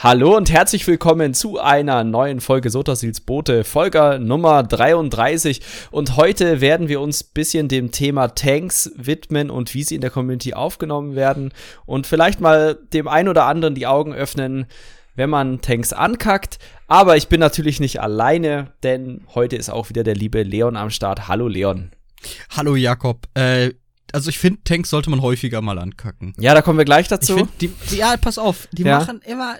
Hallo und herzlich willkommen zu einer neuen Folge Sotasils Boote, Folge Nummer 33. Und heute werden wir uns bisschen dem Thema Tanks widmen und wie sie in der Community aufgenommen werden und vielleicht mal dem ein oder anderen die Augen öffnen, wenn man Tanks ankackt. Aber ich bin natürlich nicht alleine, denn heute ist auch wieder der liebe Leon am Start. Hallo Leon. Hallo Jakob. Äh, also ich finde, Tanks sollte man häufiger mal ankacken. Ja, da kommen wir gleich dazu. Find, die, die, ja, pass auf, die ja. machen immer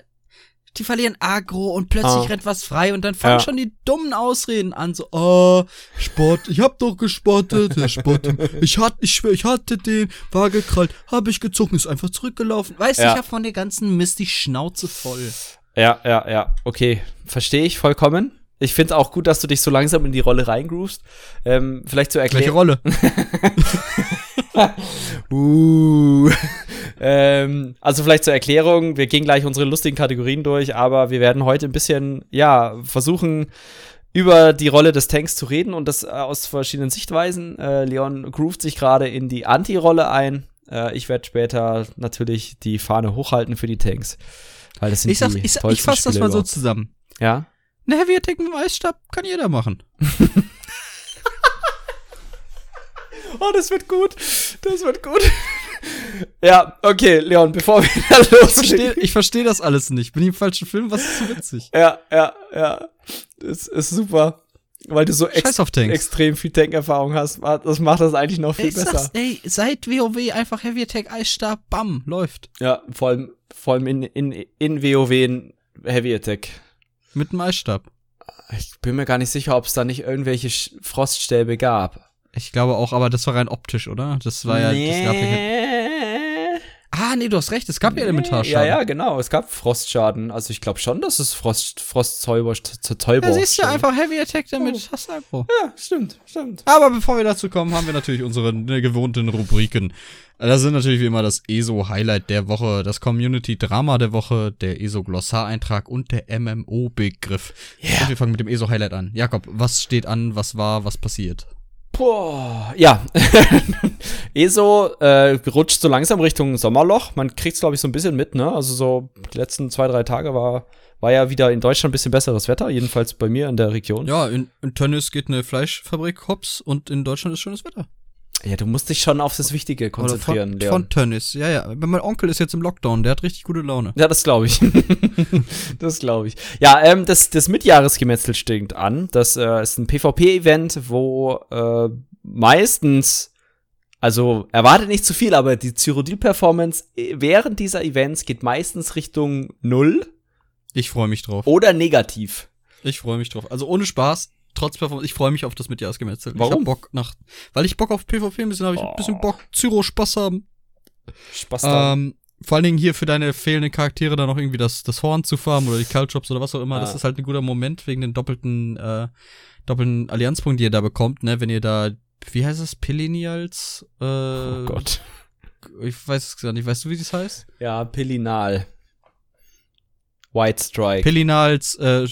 die verlieren Agro und plötzlich oh. rennt was frei und dann fangen ja. schon die dummen Ausreden an, so, oh, Sport, ich hab doch gespottet, der Sport, ich hatte, ich schwör, ich hatte den, war gekrallt, hab ich gezogen, ist einfach zurückgelaufen. Weißt du, ja. ich hab von der ganzen Mist die Schnauze voll. Ja, ja, ja, okay, verstehe ich vollkommen. Ich finde auch gut, dass du dich so langsam in die Rolle reingroovst. Ähm, vielleicht zu erklären. Welche Rolle? uh. Ähm, also vielleicht zur Erklärung, wir gehen gleich unsere lustigen Kategorien durch, aber wir werden heute ein bisschen, ja, versuchen, über die Rolle des Tanks zu reden und das äh, aus verschiedenen Sichtweisen. Äh, Leon groovt sich gerade in die Anti-Rolle ein. Äh, ich werde später natürlich die Fahne hochhalten für die Tanks. Weil das sind ich sag, die ich, ich fasse das mal so zusammen. Ja? Eine Heavy Attack mit Eisstab kann jeder machen. oh, das wird gut. Das wird gut. Ja, okay, Leon, bevor wir da loslegen. Ich verstehe das alles nicht. Bin ich im falschen Film? Was ist so witzig? Ja, ja, ja. Das ist super. Weil du so ex extrem viel Tank-Erfahrung hast. Das macht das eigentlich noch viel ey, besser. Sag's, ey, seit WoW einfach Heavy Attack, Eisstab, bam, läuft. Ja, vor allem, vor allem in, in, in WoW in Heavy Attack. Mit dem Eisstab. Ich bin mir gar nicht sicher, ob es da nicht irgendwelche Froststäbe gab. Ich glaube auch, aber das war rein optisch, oder? Das war ja. Nee. Das gab ja ah, nee, du hast recht, es gab nee. ja Elementarschaden. Ja, ja, genau, es gab Frostschaden. Also ich glaube schon, dass es Frost, Frostzäuber, Zäuber. Ja, siehst du einfach Heavy Attack damit, oh. hast du einfach. Ja, stimmt, stimmt. Aber bevor wir dazu kommen, haben wir natürlich unsere ne, gewohnten Rubriken. Das sind natürlich wie immer das ESO-Highlight der Woche, das Community-Drama der Woche, der ESO-Glossar-Eintrag und der MMO-Begriff. Yeah. wir fangen mit dem ESO-Highlight an. Jakob, was steht an, was war, was passiert? Boah, ja. ESO äh, rutscht so langsam Richtung Sommerloch. Man kriegt es, glaube ich, so ein bisschen mit, ne? Also so die letzten zwei, drei Tage war, war ja wieder in Deutschland ein bisschen besseres Wetter, jedenfalls bei mir in der Region. Ja, in, in Tönnies geht eine Fleischfabrik hops und in Deutschland ist schönes Wetter. Ja, du musst dich schon auf das Wichtige konzentrieren, Oder von. Von Tönnies, ja, ja. Mein Onkel ist jetzt im Lockdown, der hat richtig gute Laune. Ja, das glaube ich. das glaube ich. Ja, ähm, das, das Mitjahresgemetzel stinkt an. Das äh, ist ein PvP-Event, wo äh, meistens, also erwartet nicht zu viel, aber die Cyrodiil-Performance äh, während dieser Events geht meistens Richtung Null. Ich freue mich drauf. Oder negativ. Ich freue mich drauf. Also ohne Spaß, trotz Performance, ich freue mich auf das Mitjahresgemetzel. Warum? Ich hab Bock nach, weil ich Bock auf PvP ein bisschen habe, ich oh. ein bisschen Bock, Zyro Spaß haben. Spaß haben. Ähm, vor allen Dingen hier für deine fehlenden Charaktere dann noch irgendwie das, das Horn zu farmen oder die Cultjobs oder was auch immer. Ah. Das ist halt ein guter Moment wegen den doppelten, äh, doppelten Allianzpunkten, die ihr da bekommt, ne, wenn ihr da, wie heißt es, Pillinials? Äh, oh Gott. Ich weiß es gar nicht. Weißt du, wie das heißt? Ja, Pillinal. White Strike. Pillinals, äh,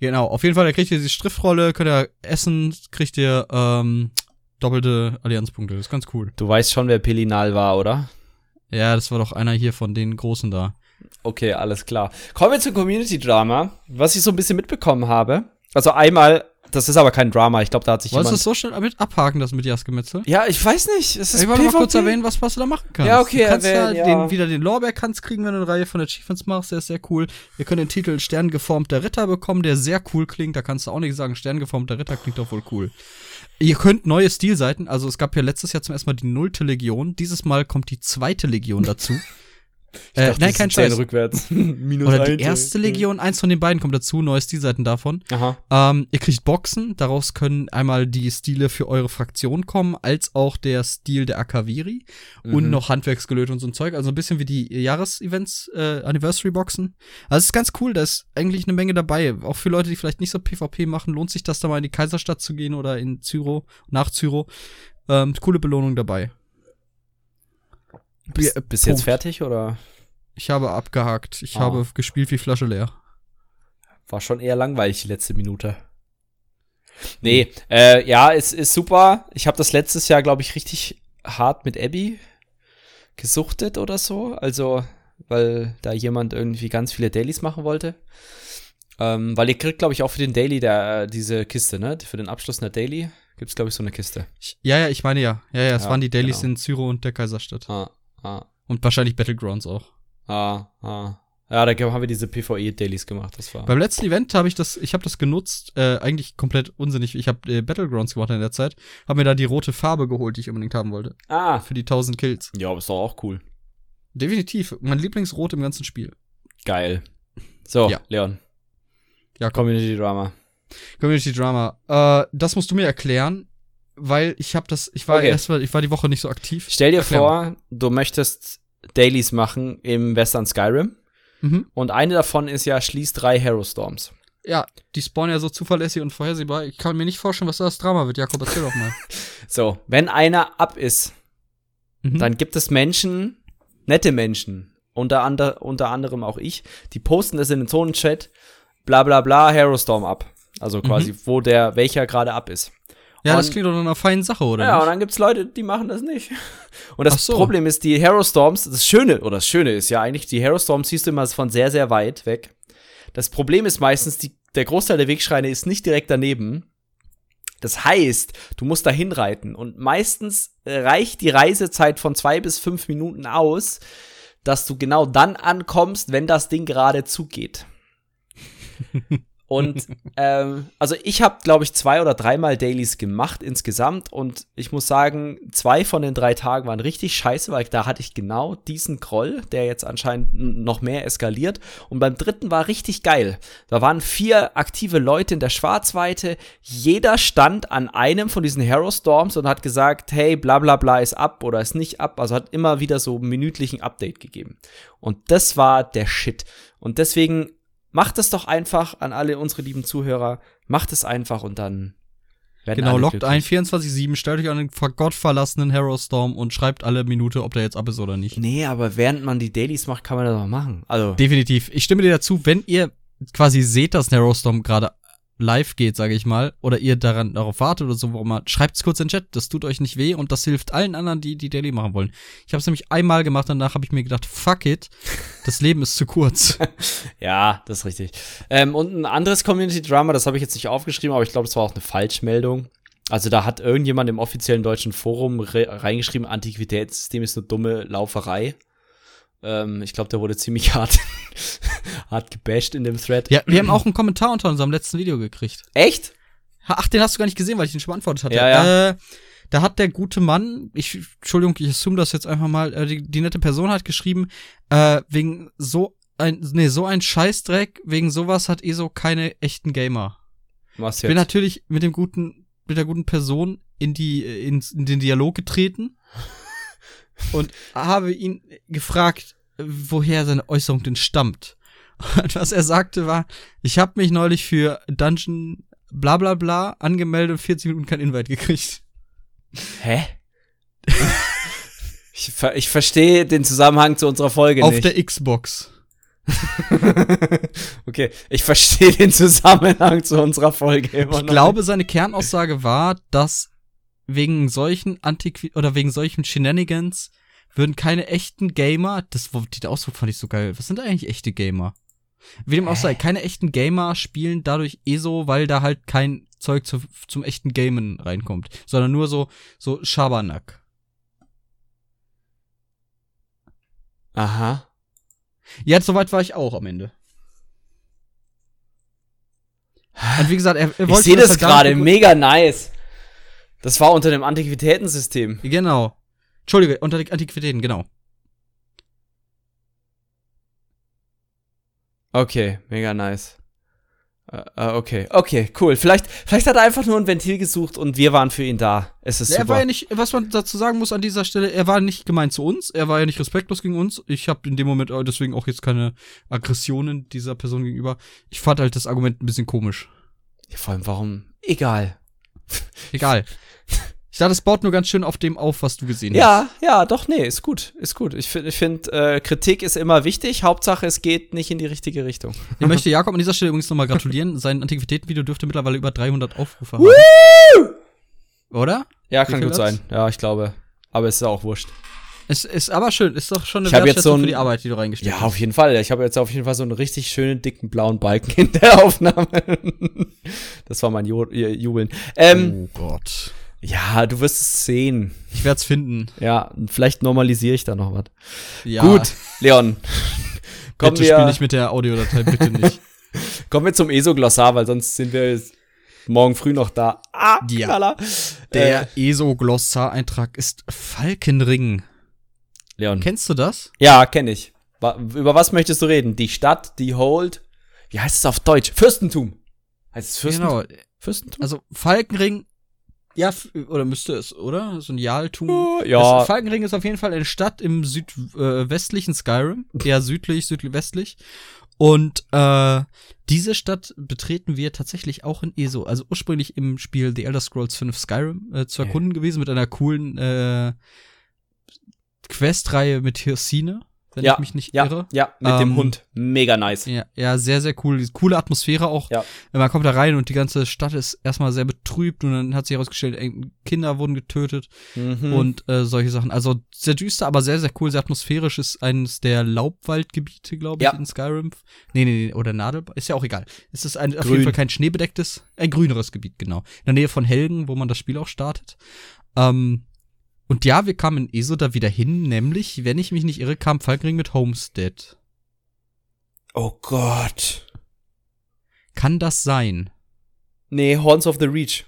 Genau, auf jeden Fall, da kriegt ihr die Striffrolle, könnt ihr essen, kriegt ihr ähm, doppelte Allianzpunkte. Das ist ganz cool. Du weißt schon, wer Pelinal war, oder? Ja, das war doch einer hier von den Großen da. Okay, alles klar. Kommen wir zum Community Drama, was ich so ein bisschen mitbekommen habe. Also einmal das ist aber kein Drama. Ich glaube, da hat sich Wolltest du das so schnell mit abhaken, das mit Gemetzel? Ja, ich weiß nicht. Es ist ich wollte mal kurz erwähnen, was, was du da machen kannst. Ja, okay. Du kannst erwähnen, ja, ja. Den, wieder den Lorbeerkranz kriegen, wenn du eine Reihe von Achievements machst. Der ist sehr cool. Wir können den Titel Sterngeformter Ritter bekommen, der sehr cool klingt. Da kannst du auch nicht sagen, Sterngeformter Ritter klingt doch wohl cool. Ihr könnt neue Stilseiten, also es gab ja letztes Jahr zum ersten Mal die nullte Legion. Dieses Mal kommt die zweite Legion dazu. Ich äh, nein, kein Scheiß. rückwärts. Minus Oder die erste Legion, eins von den beiden kommt dazu, neue Stilseiten davon. Aha. Ähm, ihr kriegt Boxen, daraus können einmal die Stile für eure Fraktion kommen, als auch der Stil der Akaviri mhm. und noch Handwerksgelöte und so ein Zeug. Also ein bisschen wie die Jahresevents, äh, Anniversary-Boxen. Also es ist ganz cool, da ist eigentlich eine Menge dabei. Auch für Leute, die vielleicht nicht so PvP machen, lohnt sich das da mal in die Kaiserstadt zu gehen oder in Zyro, nach Zyro. Ähm, coole Belohnung dabei. Bist, ja, bist jetzt fertig oder? Ich habe abgehakt. Ich ah. habe gespielt wie Flasche leer. War schon eher langweilig die letzte Minute. Nee, äh, ja, es ist super. Ich habe das letztes Jahr, glaube ich, richtig hart mit Abby gesuchtet oder so. Also weil da jemand irgendwie ganz viele Dailies machen wollte. Ähm, weil ihr kriegt, glaube ich, auch für den Daily der, äh, diese Kiste, ne? Für den Abschluss einer Daily gibt es, glaube ich, so eine Kiste. Ich, ja, ja, ich meine ja. Ja, ja, es Ja, waren die Dailies genau. in Zyro und der Kaiserstadt. Ah, ah, Und wahrscheinlich Battlegrounds auch. ah, ah. Ja, da haben wir diese PvE-Dailies gemacht, das war. Beim letzten Event habe ich das, ich habe das genutzt, äh, eigentlich komplett unsinnig. Ich habe äh, Battlegrounds gemacht in der Zeit, habe mir da die rote Farbe geholt, die ich unbedingt haben wollte. ah. Für die 1000 Kills. Ja, aber ist doch auch cool. Definitiv. Mein Lieblingsrot im ganzen Spiel. Geil. So, Ja. Leon. Ja, komm. Community Drama. Community Drama. Äh, das musst du mir erklären, weil ich habe das, ich war Okay. erst mal, ich war die Woche nicht so aktiv. Stell dir Erklär vor, du möchtest Dailies machen im Western Skyrim. Mhm. Und eine davon ist ja Schließ drei Hero Storms. Ja, die spawnen ja so zuverlässig und vorhersehbar. Ich kann mir nicht vorstellen, was da das Drama wird. Jakob, erzähl doch mal. So, wenn einer ab ist, Mhm. dann gibt es Menschen, nette Menschen, unter, ander, unter anderem auch ich, die posten das in den Zonenchat, bla bla bla, Hero Storm ab. Also quasi, wo der, welcher gerade ab ist. Ja, das und- klingt doch nach einer feinen Sache, oder? ja, und nicht? dann gibt's Leute, die machen das nicht. Und das so. Problem ist, die Hero Storms, das Schöne, oder das Schöne ist ja eigentlich, die Hero Storms siehst du immer von sehr, sehr weit weg. Das Problem ist meistens, die, der Großteil der Wegschreine ist nicht direkt daneben. Das heißt, du musst da hinreiten. Und meistens äh, reicht die Reisezeit von zwei bis fünf Minuten aus, dass du genau dann ankommst, wenn das Ding gerade zugeht. Und ähm, also ich habe, glaube ich, zwei oder dreimal Dailies gemacht insgesamt und ich muss sagen, zwei von den drei Tagen waren richtig scheiße, weil da hatte ich genau diesen Groll, der jetzt anscheinend noch mehr eskaliert. Und beim dritten war richtig geil. Da waren vier aktive Leute in der Schwarzweite. Jeder stand an einem von diesen Hero Storms und hat gesagt, hey, bla bla bla ist ab oder ist nicht ab. Also hat immer wieder so minütlichen Update gegeben. Und das war der Shit. Und deswegen macht es doch einfach an alle unsere lieben Zuhörer. Macht es einfach und dann werden Genau, glücklich. ein 24-7, stellt euch an den ver- gottverlassenen Hero Storm und schreibt alle Minute, ob der jetzt ab ist oder nicht. Nee, aber während man die Dailies macht, kann man das doch machen. Also, Definitiv. Ich stimme dir dazu, wenn ihr quasi seht, dass ein Hero Storm gerade live geht, sage ich mal, oder ihr daran darauf wartet oder so, warum mal, schreibt's kurz in den Chat. Das tut euch nicht weh und das hilft allen anderen, die die Daily machen wollen. Ich habe es nämlich einmal gemacht, danach habe ich mir gedacht, fuck it, das Leben ist zu kurz. ja, das ist richtig. Ähm, und ein anderes Community-Drama, das habe ich jetzt nicht aufgeschrieben, aber ich glaube, das war auch eine Falschmeldung. Also da hat irgendjemand im offiziellen deutschen Forum re reingeschrieben, Antiquitätssystem ist eine dumme Lauferei. Ähm, ich glaube, der wurde ziemlich hart, hart gebasht in dem Thread. ja, wir haben auch einen Kommentar unter unserem letzten Video gekriegt. Echt? Ach, den hast du gar nicht gesehen, weil ich den schon beantwortet hatte. Ja, ja. Äh, da hat der gute Mann, ich, Entschuldigung, ich assume das jetzt einfach mal, äh, die, die nette Person hat geschrieben, äh, wegen so ein, nee, so ein Scheißdreck, wegen sowas hat ESO keine echten Gamer. Was Ich bin jetzt? natürlich mit dem guten, mit der guten Person in die, äh, in, in den Dialog getreten und habe ihn gefragt, woher seine Äußerung denn stammt. Und was er sagte war, ich habe mich neulich für Dungeon bla bla bla angemeldet und 40 Minuten kein Invite gekriegt. Hä? ich, ver ich verstehe den Zusammenhang zu unserer Folge Auf nicht. der Xbox. okay, ich verstehe den Zusammenhang zu unserer Folge immer Ich noch. glaube, seine Kernaussage war, dass wegen solchen Antiqui oder wegen solchen Shenanigans würden keine echten Gamer, das der Ausdruck fand ich so geil. Was sind eigentlich echte Gamer? Wie dem auch sei, keine echten Gamer spielen dadurch ESO, weil da halt kein Zeug zu, zum echten Gamen reinkommt, sondern nur so so Schabernack. Aha. Ja, soweit war ich auch am Ende. Und wie gesagt, er, er Ich wollte sehe das halt gerade, mega nice. Das war unter dem Antiquitätensystem. Genau. Entschuldige, unter die Antiquitäten, genau. Okay, mega nice. Äh, okay, okay, cool. Vielleicht, vielleicht hat er einfach nur ein Ventil gesucht und wir waren für ihn da. Es ist Er super. war ja nicht, was man dazu sagen muss an dieser Stelle, er war nicht gemeint zu uns, er war ja nicht respektlos gegen uns. Ich habe in dem Moment deswegen auch jetzt keine Aggressionen dieser Person gegenüber. Ich fand halt das Argument ein bisschen komisch. Ja, vor allem, warum? Egal. Egal. Ich dachte, es baut nur ganz schön auf dem auf, was du gesehen hast. Ja, ja, doch, nee, ist gut, ist gut. Ich finde, find, äh, Kritik ist immer wichtig. Hauptsache, es geht nicht in die richtige Richtung. Ich möchte Jakob an dieser Stelle übrigens nochmal gratulieren. Sein Antiquitätenvideo dürfte mittlerweile über 300 Aufrufe haben. Oder? Ja, kann gut hat's? sein. Ja, ich glaube. Aber es ist auch wurscht. Es ist aber schön, ist doch schon eine Ich jetzt so ein- für die Arbeit, die du reingestellt Ja, hast. auf jeden Fall. Ich habe jetzt auf jeden Fall so einen richtig schönen dicken blauen Balken in der Aufnahme. das war mein Ju Jubeln. Ähm, oh Gott. Ja, du wirst es sehen. Ich werde es finden. Ja, vielleicht normalisiere ich da noch was. Ja, Gut, Leon. kommen, bitte spiel wir, nicht mit der Audiodatei, bitte nicht. kommen wir zum ESO-Glossar, weil sonst sind wir morgen früh noch da. Ah, Ja. Knaller. Der Äh, ESO-Glossar-Eintrag ist Falkenring. Leon. Kennst du das? Ja, kenne ich. Über was möchtest du reden? Die Stadt, die Hold. Wie heißt es auf Deutsch? Fürstentum. Heißt es Fürstentum? Genau. Fürstentum? Also Falkenring, ja, oder müsste es, oder? So ein Jaltum. Oh, ja. Das Falkenring ist auf jeden Fall eine Stadt im südwestlichen äh, Skyrim, eher südlich, südwestlich. Und äh, diese Stadt betreten wir tatsächlich auch in ESO. Also ursprünglich im Spiel The Elder Scrolls 5 Skyrim äh, zu Ja. erkunden gewesen mit einer coolen äh, Questreihe mit Hirsine, wenn ja, ich mich nicht ja, irre. Ja, mit dem Ähm, Hund. Mega nice. Ja, ja, sehr, sehr cool. Coole Atmosphäre auch. Ja. Man kommt da rein und die ganze Stadt ist erstmal sehr betrübt und dann hat sich herausgestellt, Kinder wurden getötet Mhm. und äh, solche Sachen. Also sehr düster, aber sehr, sehr cool, sehr atmosphärisch. Ist eines der Laubwaldgebiete, glaube ich, Ja. in Skyrim. Nee, nee, nee, oder Nadel. Ist ja auch egal. Es ist ein, auf jeden Fall kein schneebedecktes, ein grüneres Gebiet, genau. In der Nähe von Helgen, wo man das Spiel auch startet. Ähm, und ja, wir kamen in ESO da wieder hin, nämlich, wenn ich mich nicht irre, kam Falkenring mit Homestead. oh Gott. Kann das sein? Nee, Horns of the Reach.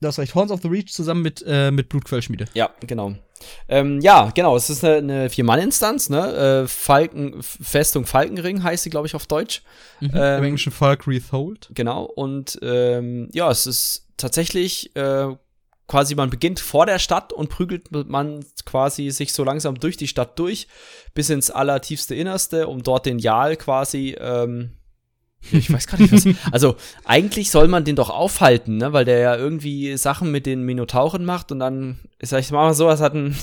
Du hast recht, Horns of the Reach zusammen mit, äh, mit Blutquellschmiede. Ja, genau. Ähm, ja, genau. Es ist eine, eine Vier-Mann-Instanz, ne? Äh, Falken, Festung Falkenring heißt sie, glaube ich, auf Deutsch. Mhm. Ähm, Im Englischen Falk Rethold. Genau. Und ähm, ja, es ist tatsächlich äh, quasi, man beginnt vor der Stadt und prügelt man quasi sich so langsam durch die Stadt durch, bis ins allertiefste Innerste, um dort den Jarl quasi, ähm, ich weiß gar nicht was. Also eigentlich soll man den doch aufhalten, ne? Weil der ja irgendwie Sachen mit den Minotauren macht und dann, sag ich mal so, es hat ein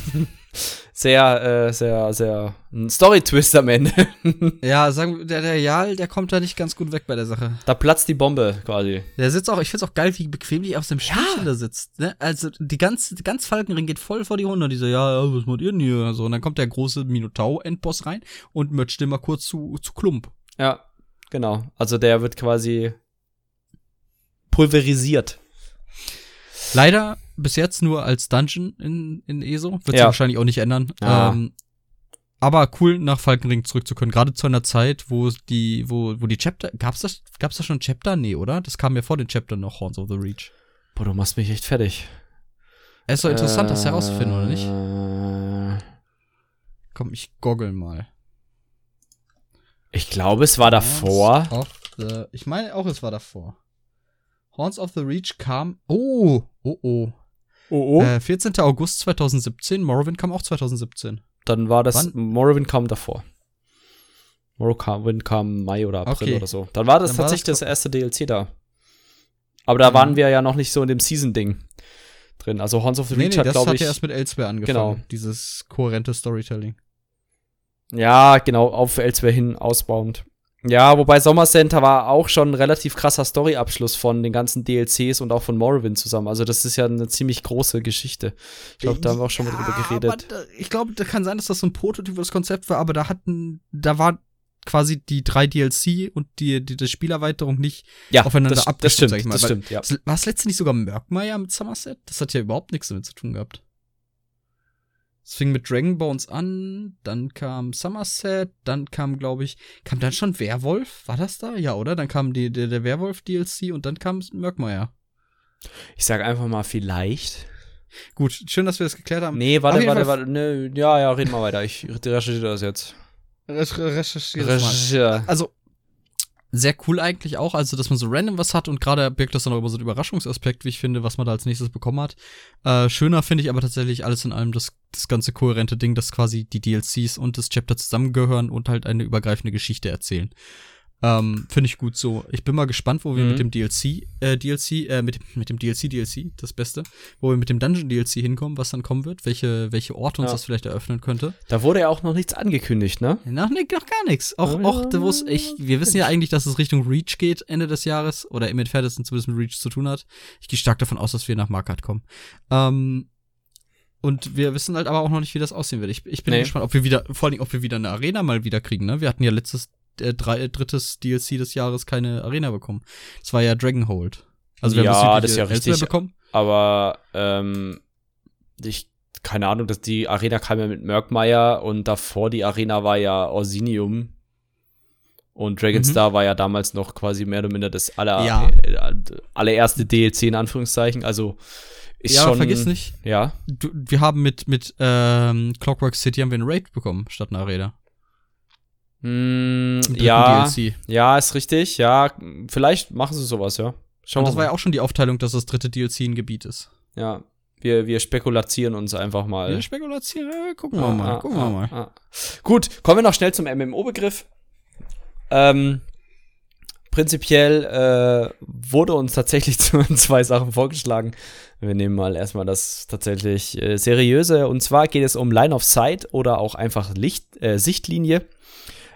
sehr, äh, sehr, sehr ein Story-Twist am Ende. Ja, sagen wir, der, der Jarl, der kommt da nicht ganz gut weg bei der Sache. da platzt die Bombe quasi. Der sitzt auch, ich find's auch geil, wie bequemlich auf seinem Spielchen da sitzt. Ne? Also die ganz, ganz Falkenring geht voll vor die Hunde. Die so, ja, ja, was macht ihr denn hier? So, und dann kommt der große Minotaur-Endboss rein und möchte den mal kurz zu, zu Klump. Ja, genau. Also der wird quasi pulverisiert. Leider bis jetzt nur als Dungeon in, in ESO. Wird sich Ja. wahrscheinlich auch nicht ändern. Ja. Ähm, aber cool, nach Falkenring zurück zu können. Gerade zu einer Zeit, wo die, wo, wo die Chapter. Gab's das, gab's da schon Chapter? Nee, oder? Das kam ja vor den Chapter noch, Horns of the Reach. Boah, du machst mich echt fertig. Es ist doch interessant, das herauszufinden, oder nicht? nicht? Komm, ich goggle mal. Ich glaube, es war davor. Ich meine auch, es war davor. Horns of the Reach kam. Oh, oh, oh. Oh, Äh, 14. August 2017. Morrowind kam auch 2017. Dann war das, wann? Morrowind kam davor. Morrowind kam Mai oder April Okay. oder so. Dann war das Dann war tatsächlich das das, erste DLC da. Aber da Mhm. waren wir ja noch nicht so in dem Season-Ding drin. Also Horns of the Reach nee, hat, das glaube hat ich. ja erst mit Elsewhere angefangen. Genau. Dieses kohärente Storytelling. Ja, genau, auf Elsewhere hin ausbauend. Ja, wobei Sommer Center war auch schon ein relativ krasser Storyabschluss von den ganzen DLCs und auch von Morrowind zusammen. Also das ist ja eine ziemlich große Geschichte. Ich glaube, da haben wir auch schon mal drüber geredet. Da, ich glaube, da kann sein, dass das so ein prototypes Konzept war, aber da hatten, da war quasi die drei DLC und die, die, die Spielerweiterung nicht Ja, aufeinander das, das abgestimmt, stimmt, sag ich mal, das stimmt, ja. War es letztens nicht sogar Murkmire mit Somerset? Das hat ja überhaupt nichts damit zu tun gehabt. Es fing mit Dragon Bones an, dann kam Somerset, dann kam, glaube ich, kam dann schon Werwolf? War das da? Ja, oder? Dann kam die, der, der Werwolf-DLC und dann kam Murkmire. Ich sag einfach mal vielleicht. Gut, schön, dass wir das geklärt haben. Nee, warte, warte, Fall- warte. Nee, ja, ja, reden mal weiter. Ich recherchiere das jetzt. Recherchiert das mal. Recherchiere. also sehr cool eigentlich auch, also dass man so random was hat und gerade birgt das dann auch immer so einen Überraschungsaspekt, wie ich finde, was man da als nächstes bekommen hat. Äh, schöner finde ich aber tatsächlich alles in allem das, das ganze kohärente Ding, dass quasi die DLCs und das Chapter zusammengehören und halt eine übergreifende Geschichte erzählen. Ähm, finde ich gut so. Ich bin mal gespannt, wo wir Mhm. mit dem DLC, äh, DLC, äh, mit, mit dem DLC, DLC, das Beste, wo wir mit dem Dungeon DLC hinkommen, was dann kommen wird, welche, welche Orte uns Ja. das vielleicht eröffnen könnte. Da wurde ja auch noch nichts angekündigt, ne? Noch, nee, noch gar nichts. Auch, Ja, auch da wo's ich, wir wissen ja eigentlich, dass es Richtung Reach geht Ende des Jahres oder im entferntesten zumindest mit Reach zu tun hat. Ich gehe stark davon aus, dass wir nach Markart kommen. Ähm, Und wir wissen halt aber auch noch nicht, wie das aussehen wird. Ich, ich bin Nee. gespannt, ob wir wieder, vor allem, ob wir wieder eine Arena mal wieder kriegen, ne? Wir hatten ja letztes, äh, drei, äh, drittes DLC des Jahres keine Arena bekommen. Das war ja Dragonhold. Also wir Ja, haben das ist ja Elsewhere richtig. bekommen. Aber ähm, ich, keine Ahnung, dass die Arena kam ja mit Merkmeyer und davor die Arena war ja Orsinium. Und Dragonstar war ja damals noch quasi mehr oder minder das aller, Ja. äh, allererste DLC in Anführungszeichen. Also ist ja, schon. vergiss nicht, Ja. du, wir haben mit, mit ähm, Clockwork City haben wir einen Raid bekommen, statt einer Arena. Mm, ja, DLC. ja, ist richtig. Ja, vielleicht machen sie sowas, ja. Schauen Und wir das war ja auch schon die Aufteilung, dass das dritte DLC ein Gebiet ist. Ja, wir, wir spekulatieren uns einfach mal. Ja, Spekulation, äh, gucken wir Ah, mal, ah, gucken wir ah, mal. ah. Gut, kommen wir noch schnell zum MMO-Begriff. Ähm, prinzipiell äh, wurde uns tatsächlich zwei Sachen vorgeschlagen. Wir nehmen mal erstmal das tatsächlich äh, seriöse. Und zwar geht es um Line of Sight oder auch einfach Licht, äh, Sichtlinie.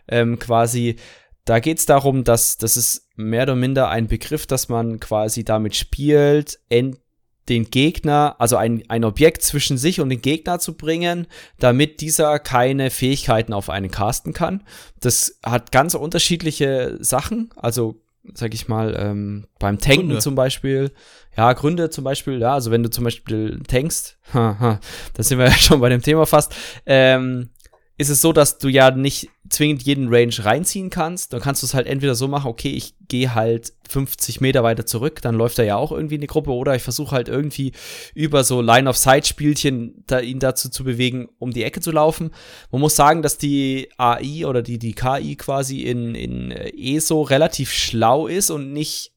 Ähm, quasi, da geht es darum, dass das ist mehr oder minder ein Begriff, dass man quasi damit spielt, en den Gegner, also ein, ein Objekt zwischen sich und den Gegner zu bringen, damit dieser keine Fähigkeiten auf einen casten kann. Das hat ganz unterschiedliche Sachen, also sag ich mal, ähm, beim Tanken Gründe. zum Beispiel. Ja, Gründe zum Beispiel, ja, also wenn du zum Beispiel tankst, haha, da sind wir ja schon bei dem Thema fast, ähm, ist es so, dass du ja nicht zwingend jeden Range reinziehen kannst. Dann kannst du es halt entweder so machen, okay, ich gehe halt 50 Meter weiter zurück, dann läuft er ja auch irgendwie in die Gruppe, oder ich versuche halt irgendwie über so Line-of-Sight-Spielchen da, ihn dazu zu bewegen, um die Ecke zu laufen. Man muss sagen, dass die AI oder die, die KI quasi in, in äh, ESO relativ schlau ist und nicht,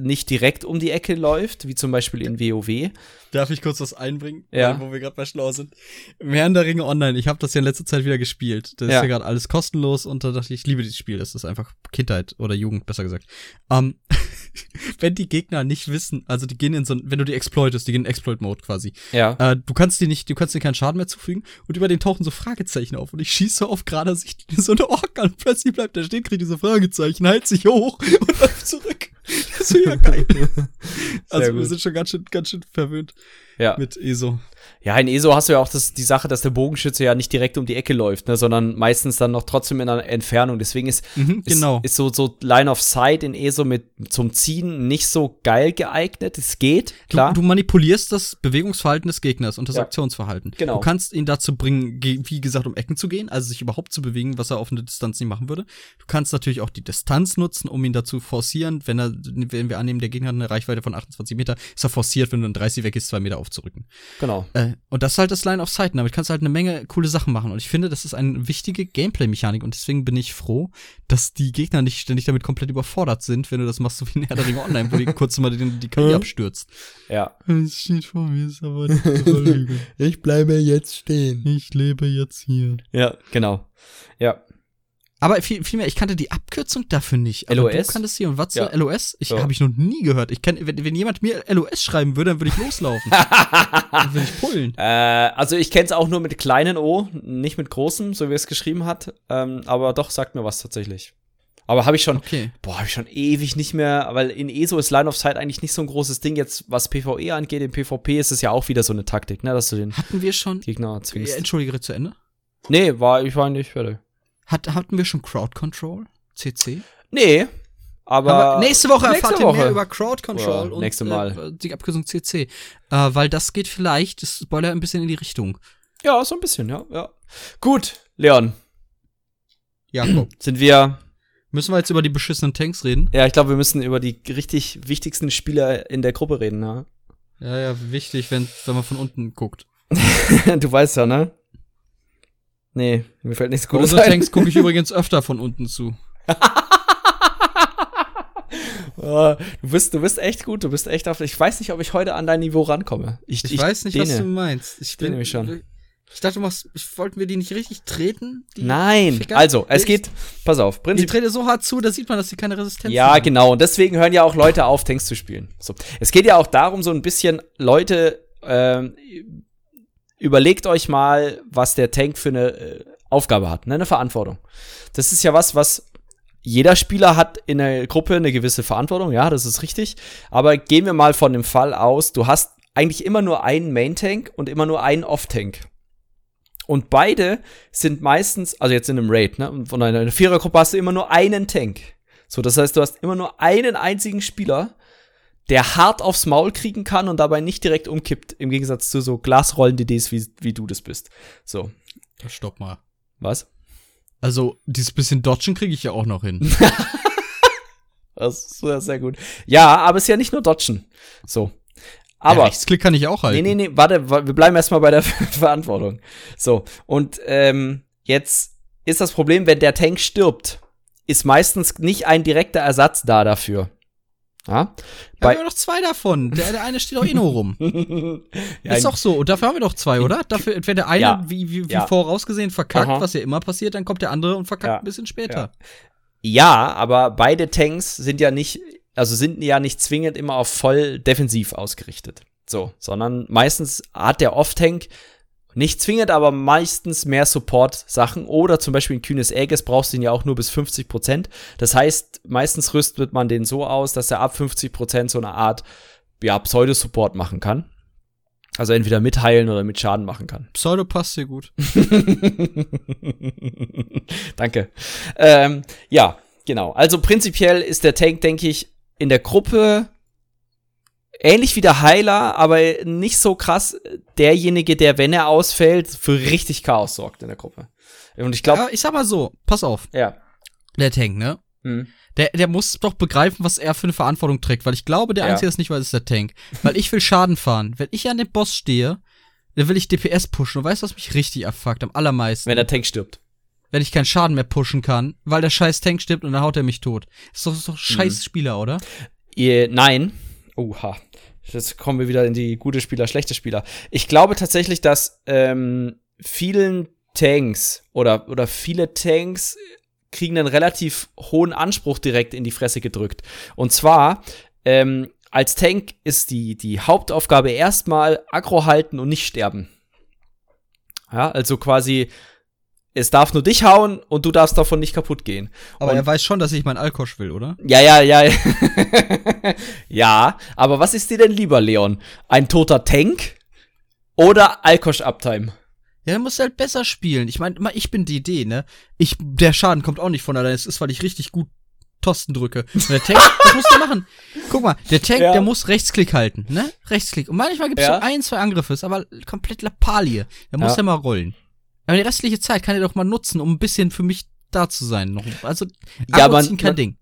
nicht direkt um die Ecke läuft, wie zum Beispiel in WoW. Darf ich kurz was einbringen? Ja. Wo wir gerade bei schlau sind. Im Herrn der Ringe Online, ich habe das ja in letzter Zeit wieder gespielt. Das Ja. ist ja gerade alles kostenlos und da dachte ich, ich liebe dieses Spiel. Das ist einfach Kindheit oder Jugend, besser gesagt. Ähm, wenn die Gegner nicht wissen, also die gehen in so ein, wenn du die exploitest, die gehen in Exploit-Mode quasi. Ja. Äh, du kannst die nicht, du kannst dir keinen Schaden mehr zufügen und über den tauchen so Fragezeichen auf und ich schieße auf gerader Sicht so eine Ork an plötzlich bleibt der stehen, kriegt diese Fragezeichen, heilt sich hoch und läuft zurück. Das ja geil. also wir gut. sind schon ganz schön, ganz schön verwöhnt Ja. mit ESO. Ja, in ESO hast du ja auch das, die Sache, dass der Bogenschütze ja nicht direkt um die Ecke läuft, ne, sondern meistens dann noch trotzdem in einer Entfernung. Deswegen ist, Mhm, genau. ist, ist so, so Line of Sight in ESO mit zum Ziehen nicht so geil geeignet. Es geht, klar. Du, du manipulierst das Bewegungsverhalten des Gegners und das Ja. Aktionsverhalten. Genau. Du kannst ihn dazu bringen, ge- wie gesagt, um Ecken zu gehen, also sich überhaupt zu bewegen, was er auf eine Distanz nicht machen würde. Du kannst natürlich auch die Distanz nutzen, um ihn dazu forcieren. Wenn er, wenn wir annehmen, der Gegner hat eine Reichweite von 28 Meter, ist er forciert, wenn du in 30 weg ist, zwei Meter aufzurücken. genau. Äh, und das ist halt das Line of Sight. und Damit kannst du halt eine Menge coole Sachen machen. Und ich finde, das ist eine wichtige Gameplay-Mechanik. Und deswegen bin ich froh, dass die Gegner nicht ständig damit komplett überfordert sind, wenn du das machst, so wie in Herr der Ringe Online, wo die kurz mal die, die KI abstürzt. Ja. Es steht vor mir, ist aber nicht. Ich bleibe jetzt stehen. Ich lebe jetzt hier. Ja, genau. Ja. Aber viel, viel mehr, ich kannte die Abkürzung dafür nicht. Aber LOS? Du kanntest sie und was? Ja. LOS? Ich Ja. habe ich noch nie gehört. Ich kenn, wenn, wenn jemand mir LOS schreiben würde, dann würde ich loslaufen. dann würde ich pullen. Äh, also ich kenne es auch nur mit kleinen O, nicht mit großem, so wie es geschrieben hat. Ähm, aber doch, sagt mir was tatsächlich. Aber habe ich schon, Okay. boah, habe ich schon ewig nicht mehr, weil in ESO ist Line of Sight eigentlich nicht so ein großes Ding. Jetzt, was PvE angeht, im PvP ist es ja auch wieder so eine Taktik, ne, dass du den Hatten wir schon. Gegner zwingst. Entschuldige, zu Ende. Nee, war, ich war nicht fertig. Hat, hatten wir schon Crowd Control? CC? Nee, aber, Aber nächste Woche nächste erfahrt ihr Woche. mehr über Crowd Control Ja, und. Äh, die Abkürzung CC. Äh, weil das geht vielleicht, das Spoiler ein bisschen in die Richtung. Ja, so ein bisschen, ja, ja. Gut, Leon, Jakob. sind wir, Müssen wir jetzt über die beschissenen Tanks reden? ja, ich glaube, wir müssen über die richtig wichtigsten Spieler in der Gruppe reden, ne? Ja, ja, wichtig, wenn, wenn man von unten guckt. du weißt ja, ne? Nee, mir fällt nichts Gutes unseren ein. Tanks gucke ich übrigens öfter von unten zu. Oh, du bist, du bist echt gut, du bist echt auf. Ich weiß nicht, ob ich heute an dein Niveau rankomme. Ich, Ich, weiß nicht, was dehne. du meinst. Ich dehne mich schon. Ich dachte, du machst, ich, wollten wir die nicht richtig treten? Die Nein, Ficker? also, es Ich- geht, pass auf, Die Prinzip. trete so hart zu, da sieht man, dass sie keine Resistenz Ja, haben. genau, und deswegen hören ja auch Leute auf, Tanks zu spielen. So. Es geht ja auch darum, so ein bisschen, Leute, ähm, überlegt euch mal, was der Tank für eine äh, Aufgabe hat, ne, eine Verantwortung. Das ist ja was, was jeder Spieler hat in der Gruppe eine gewisse Verantwortung, ja, das ist richtig. Aber gehen wir mal von dem Fall aus, du hast eigentlich immer nur einen Main-Tank und immer nur einen Off-Tank. Und beide sind meistens, also jetzt in einem Raid, ne? Von einer Vierergruppe hast du immer nur einen Tank. So, das heißt, du hast immer nur einen einzigen Spieler, der hart aufs Maul kriegen kann und dabei nicht direkt umkippt, im Gegensatz zu so Glasrollen-DDs, wie, wie du das bist. So. Stopp mal. Was? Also, dieses bisschen Dodgen kriege ich ja auch noch hin. das ist sehr, sehr gut. Ja, aber es ist ja nicht nur Dodgen. So. Aber. Ja, Rechtsklick kann ich auch halten. Nee, nee, nee, warte, wir bleiben erstmal bei der Verantwortung. So. Und ähm, jetzt ist das Problem, wenn der Tank stirbt, ist meistens nicht ein direkter Ersatz da dafür. Ja? Bei ja, wir haben doch zwei davon. Der, der eine steht auch eh nur rum. ja, ist doch so. Und dafür haben wir doch zwei, oder? Dafür, wenn der eine, ja. wie, wie, wie vorausgesehen, verkackt, Aha. was ja immer passiert, dann kommt der andere und verkackt ein bisschen später. Ja. aber beide Tanks sind ja nicht, also sind ja nicht zwingend immer auf voll defensiv ausgerichtet. So, sondern meistens hat der Off-Tank nicht zwingend, aber meistens mehr Support-Sachen. Oder zum Beispiel in Kühnes Aegis brauchst du ihn ja auch nur bis 50 Prozent. Das heißt, meistens rüstet man den so aus, dass er ab 50 Prozent so eine Art, ja, Pseudo-Support machen kann. Also entweder mitheilen oder mit Schaden machen kann. Pseudo passt dir gut. Danke. Ähm, ja, genau. Also prinzipiell ist der Tank, denke ich, in der Gruppe ähnlich wie der Heiler, aber nicht so krass derjenige, der, wenn er ausfällt, für richtig Chaos sorgt in der Gruppe. Und ich glaube. Ja, ich sag mal so, pass auf. Ja. Der Tank, ne? Hm. Der, der muss doch begreifen, was er für eine Verantwortung trägt, weil ich glaube, der ja. Einzige, ist nicht weiß, ist der Tank. Weil ich will Schaden fahren. Wenn ich an dem Boss stehe, dann will ich DPS pushen. Und weißt du, was mich richtig abfuckt? Am allermeisten. Wenn der Tank stirbt. Wenn ich keinen Schaden mehr pushen kann, weil der scheiß Tank stirbt und dann haut er mich tot. Ist doch, ist doch scheiß mhm. Spieler, oder? Ihr, nein. Oha. Jetzt kommen wir wieder in die gute Spieler, schlechte Spieler. Ich glaube tatsächlich, dass ähm, vielen Tanks oder, oder viele Tanks kriegen einen relativ hohen Anspruch direkt in die Fresse gedrückt. Und zwar, ähm, als Tank ist die, die Hauptaufgabe erstmal Aggro halten und nicht sterben. Ja, also quasi es darf nur dich hauen und du darfst davon nicht kaputt gehen. Aber und er weiß schon, dass ich meinen Alkosch will, oder? Ja, ja, ja. ja, aber was ist dir denn lieber, Leon? Ein toter Tank oder Alkosch Uptime? Ja, dann musst du halt besser spielen. Ich meine, ich bin die Idee, ne? Ich, der Schaden kommt auch nicht von alleine. Es ist, weil ich richtig gut Tosten drücke. Und der Tank, was musst du machen? Guck mal, der Tank, ja. der muss Rechtsklick halten, ne? Rechtsklick. Und manchmal gibt es ja. so ein, zwei Angriffe, ist aber komplett Lappalie. Der muss ja mal rollen. Aber die restliche Zeit kann er doch mal nutzen, um ein bisschen für mich da zu sein. Noch. Also, ja, man, kein man, Ding.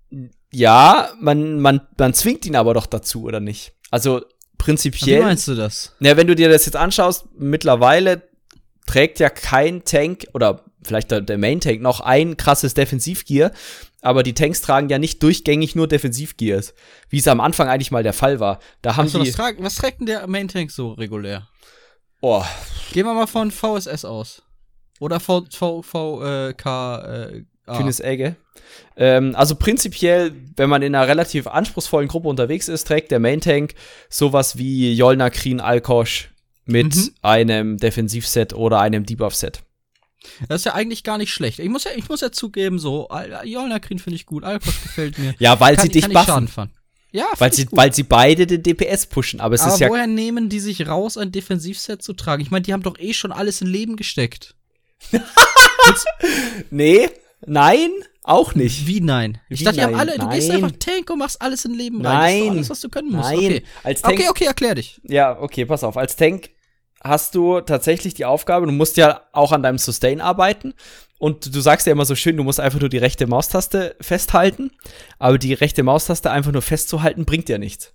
Ja, man, man, man zwingt ihn aber doch dazu, oder nicht? Also, prinzipiell. Wie meinst du das? Ja, wenn du dir das jetzt anschaust, mittlerweile trägt ja kein Tank oder vielleicht der, der Main Tank noch ein krasses Defensivgear, aber die Tanks tragen ja nicht durchgängig nur Defensivgears, wie es am Anfang eigentlich mal der Fall war. Da haben Achso, die. was trägt denn der Main Tank so regulär? Oh. Gehen wir mal von VSS aus. Oder V, v, v äh, äh, Kühnes Egge. Ähm, also prinzipiell, wenn man in einer relativ anspruchsvollen Gruppe unterwegs ist, trägt der Main Tank sowas wie Jolna Krien Alkosch mit mhm. einem Defensivset oder einem Debuff-Set. Das ist ja eigentlich gar nicht schlecht. Ich muss ja, ich muss ja zugeben, so, Jolna Krien finde ich gut, Alkosch gefällt mir. ja, weil kann, sie dich buffen. Ja, weil sie, weil sie beide den DPS pushen. Aber es aber ist ja. woher nehmen die sich raus, ein Defensivset zu tragen? Ich meine, die haben doch eh schon alles in Leben gesteckt. nee, nein, auch nicht. Wie nein? Ich Wie dachte, nein? die haben alle, du nein. gehst einfach Tank und machst alles in Leben rein. Nein. alles, was du können musst. Nein. Okay. Als Tank, okay, okay, erklär dich. Ja, okay, pass auf. Als Tank hast du tatsächlich die Aufgabe, du musst ja auch an deinem Sustain arbeiten. Und du sagst ja immer so schön, du musst einfach nur die rechte Maustaste festhalten. Aber die rechte Maustaste einfach nur festzuhalten, bringt ja nichts.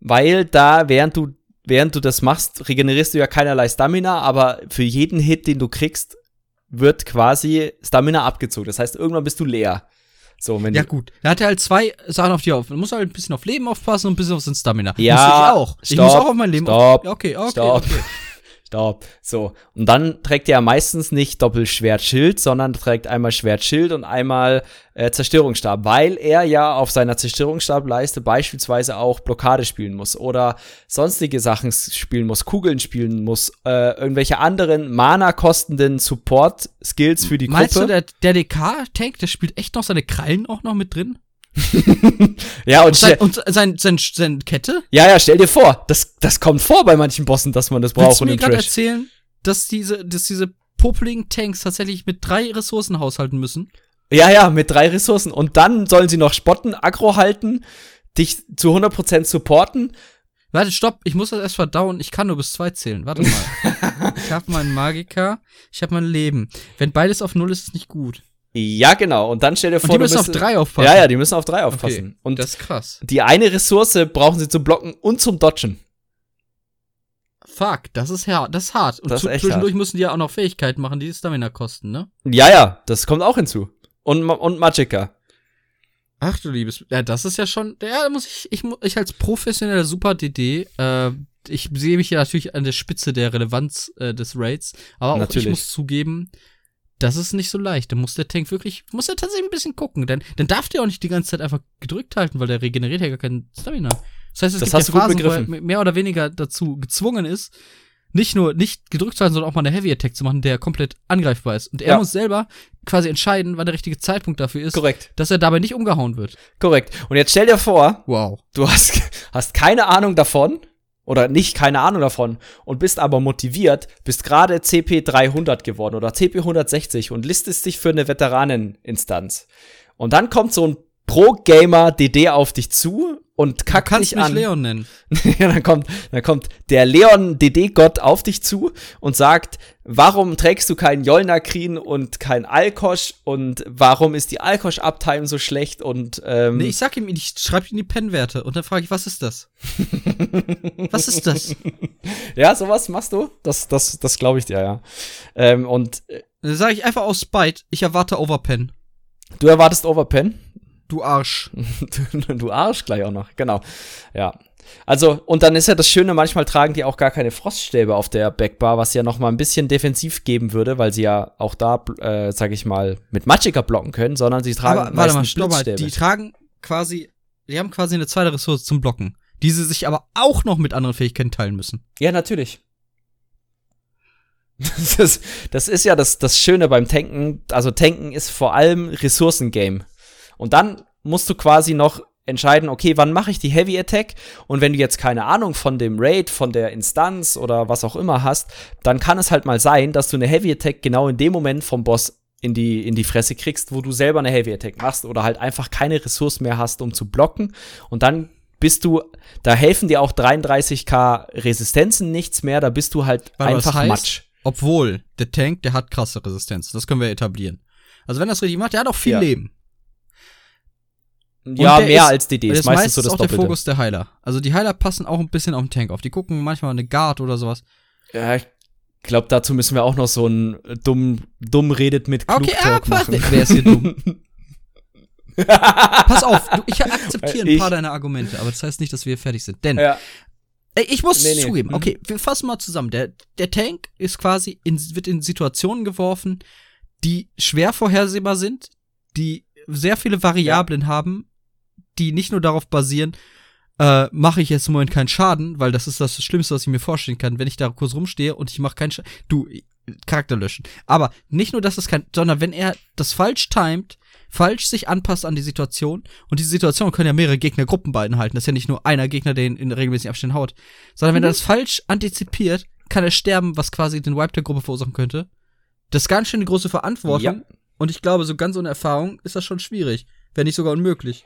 Weil da, während du, während du das machst, regenerierst du ja keinerlei Stamina, aber für jeden Hit, den du kriegst, wird quasi Stamina abgezogen. Das heißt, irgendwann bist du leer. So, wenn ja, gut. Da hat er halt zwei Sachen auf die auf. Du musst halt ein bisschen auf Leben aufpassen und ein bisschen auf sein Stamina. Ja. Muss ich auch. Stopp, ich muss auch auf mein Leben. Ja, okay, okay, Stopp. okay. Stopp. So. Und dann trägt er meistens nicht Doppelschwertschild, sondern trägt einmal Schwertschild und einmal äh, Zerstörungsstab, weil er ja auf seiner Zerstörungsstableiste beispielsweise auch Blockade spielen muss oder sonstige Sachen spielen muss, Kugeln spielen muss, äh, irgendwelche anderen Mana-kostenden Support-Skills für die Meinst Gruppe. Meinst du, der, der DK-Tank, der spielt echt noch seine Krallen auch noch mit drin? ja, und, sein, und sein, sein, sein Kette? Ja, ja, stell dir vor, das, das kommt vor bei manchen Bossen, dass man das braucht. Willst du mir gerade erzählen, dass diese, dass diese popeligen Tanks tatsächlich mit drei Ressourcen haushalten müssen? Ja, ja, mit drei Ressourcen. Und dann sollen sie noch spotten, Aggro halten, dich zu 100% supporten. Warte, stopp, ich muss das erst verdauen. Ich kann nur bis zwei zählen. Warte mal. ich habe meinen Magiker, ich habe mein Leben. Wenn beides auf null ist, ist es nicht gut. Ja, genau. Und dann stell dir vor, und die müssen auf drei aufpassen. Ja, ja, die müssen auf drei aufpassen. Okay, und das ist krass. Die eine Ressource brauchen sie zum Blocken und zum Dodgen. Fuck, das ist hart. Das ist hart. Und das ist zwischendurch hart. müssen die ja auch noch Fähigkeiten machen, die Stamina kosten, ne? Ja, ja, das kommt auch hinzu. Und, und Magicka. Ach du liebes. Ja, das ist ja schon. Ja, da muss ich, ich, ich als professioneller Super DD, äh, ich sehe mich ja natürlich an der Spitze der Relevanz äh, des Raids, aber auch Natürlich. ich muss zugeben, das ist nicht so leicht. Da muss der Tank wirklich, muss er tatsächlich ein bisschen gucken, denn dann darf der auch nicht die ganze Zeit einfach gedrückt halten, weil der regeneriert ja gar keinen Stamina. Das heißt, es Das gibt hast ja Phasen, wo er mehr oder weniger dazu gezwungen ist, nicht nur nicht gedrückt zu halten, sondern auch mal eine Heavy Attack zu machen, der komplett angreifbar ist. Und er Ja. muss selber quasi entscheiden, wann der richtige Zeitpunkt dafür ist, Korrekt, dass er dabei nicht umgehauen wird. korrekt. Und jetzt stell dir vor, Wow. du hast, hast keine Ahnung davon oder nicht keine Ahnung davon und bist aber motiviert, bist gerade CP 300 geworden oder CP 160 und listest dich für eine Veteraneninstanz. Und dann kommt so ein Pro-Gamer DD auf dich zu und kackt kannst dich mich an. Leon nennen. ja, dann kommt, dann kommt der Leon DD-Gott auf dich zu und sagt, warum trägst du keinen Jolnakrin und kein Alkosch und warum ist die Alkosch-Uptime so schlecht und ähm, Nee, ich sag ihm, ich schreibe ihm die Pennwerte und dann frage ich, was ist das? was ist das? ja, sowas machst du? Das, das, das glaube ich dir, ja. Ähm, und äh, Dann sage ich einfach aus Spite, ich erwarte Overpen. du erwartest Overpen? Du Arsch. du, Arsch gleich auch noch, genau. Ja. Also, und dann ist ja das Schöne, manchmal tragen die auch gar keine Froststäbe auf der Backbar, was ja noch mal ein bisschen defensiv geben würde, weil sie ja auch da, äh, sag ich mal, mit Magicka blocken können, sondern sie tragen Aber warte mal, stopp mal. Die tragen quasi, die haben quasi eine zweite Ressource zum Blocken, die sie sich aber auch noch mit anderen Fähigkeiten teilen müssen. Ja, natürlich. Das ist, das ist ja das, das Schöne beim Tanken. Also Tanken ist vor allem Ressourcengame. Und dann musst du quasi noch entscheiden, okay, wann mache ich die Heavy Attack? Und wenn du jetzt keine Ahnung von dem Raid, von der Instanz oder was auch immer hast, dann kann es halt mal sein, dass du eine Heavy Attack genau in dem Moment vom Boss in die, in die Fresse kriegst, wo du selber eine Heavy Attack machst oder halt einfach keine Ressource mehr hast, um zu blocken. Und dann bist du, da helfen dir auch 33k Resistenzen nichts mehr, da bist du halt Weil einfach heißt, Matsch. Obwohl, der Tank, der hat krasse Resistenz. Das können wir etablieren. Also wenn er das richtig macht, der hat auch viel Ja. Leben. Ja, der mehr ist- als DD, Das ist meistens so das auch der Doppelte. Fokus der Heiler. Also die Heiler passen auch ein bisschen auf den Tank auf. Die gucken manchmal eine Guard oder sowas. Ja, ich glaube, dazu müssen wir auch noch so ein dumm, dumm redet mit klug Okay, Talk ah, machen. wer ist hier dumm? Pass auf, du, ich akzeptiere ein Ich- paar deiner Argumente, aber das heißt nicht, dass wir fertig sind. Denn, ja, ey, ich muss Nee, nee. zugeben, Mhm. okay, wir fassen mal zusammen. Der, der Tank ist quasi in, wird in Situationen geworfen, die schwer vorhersehbar sind, die sehr viele Variablen haben, die nicht nur darauf basieren, äh, mache ich jetzt im Moment keinen Schaden, weil das ist das Schlimmste, was ich mir vorstellen kann, wenn ich da kurz rumstehe und ich mache keinen Schaden. Du, Charakter löschen. Aber nicht nur, dass es kein, sondern wenn er das falsch timet, falsch sich anpasst an die Situation, und diese Situation können ja mehrere Gegnergruppen beinhalten, das ist ja nicht nur einer Gegner, der ihn in regelmäßigen Abständen haut, sondern wenn er das falsch antizipiert, kann er sterben, was quasi den Wipe der Gruppe verursachen könnte. Das ist ganz schön eine große Verantwortung. Ja. Und ich glaube, so ganz ohne Erfahrung ist das schon schwierig. Wenn nicht sogar unmöglich.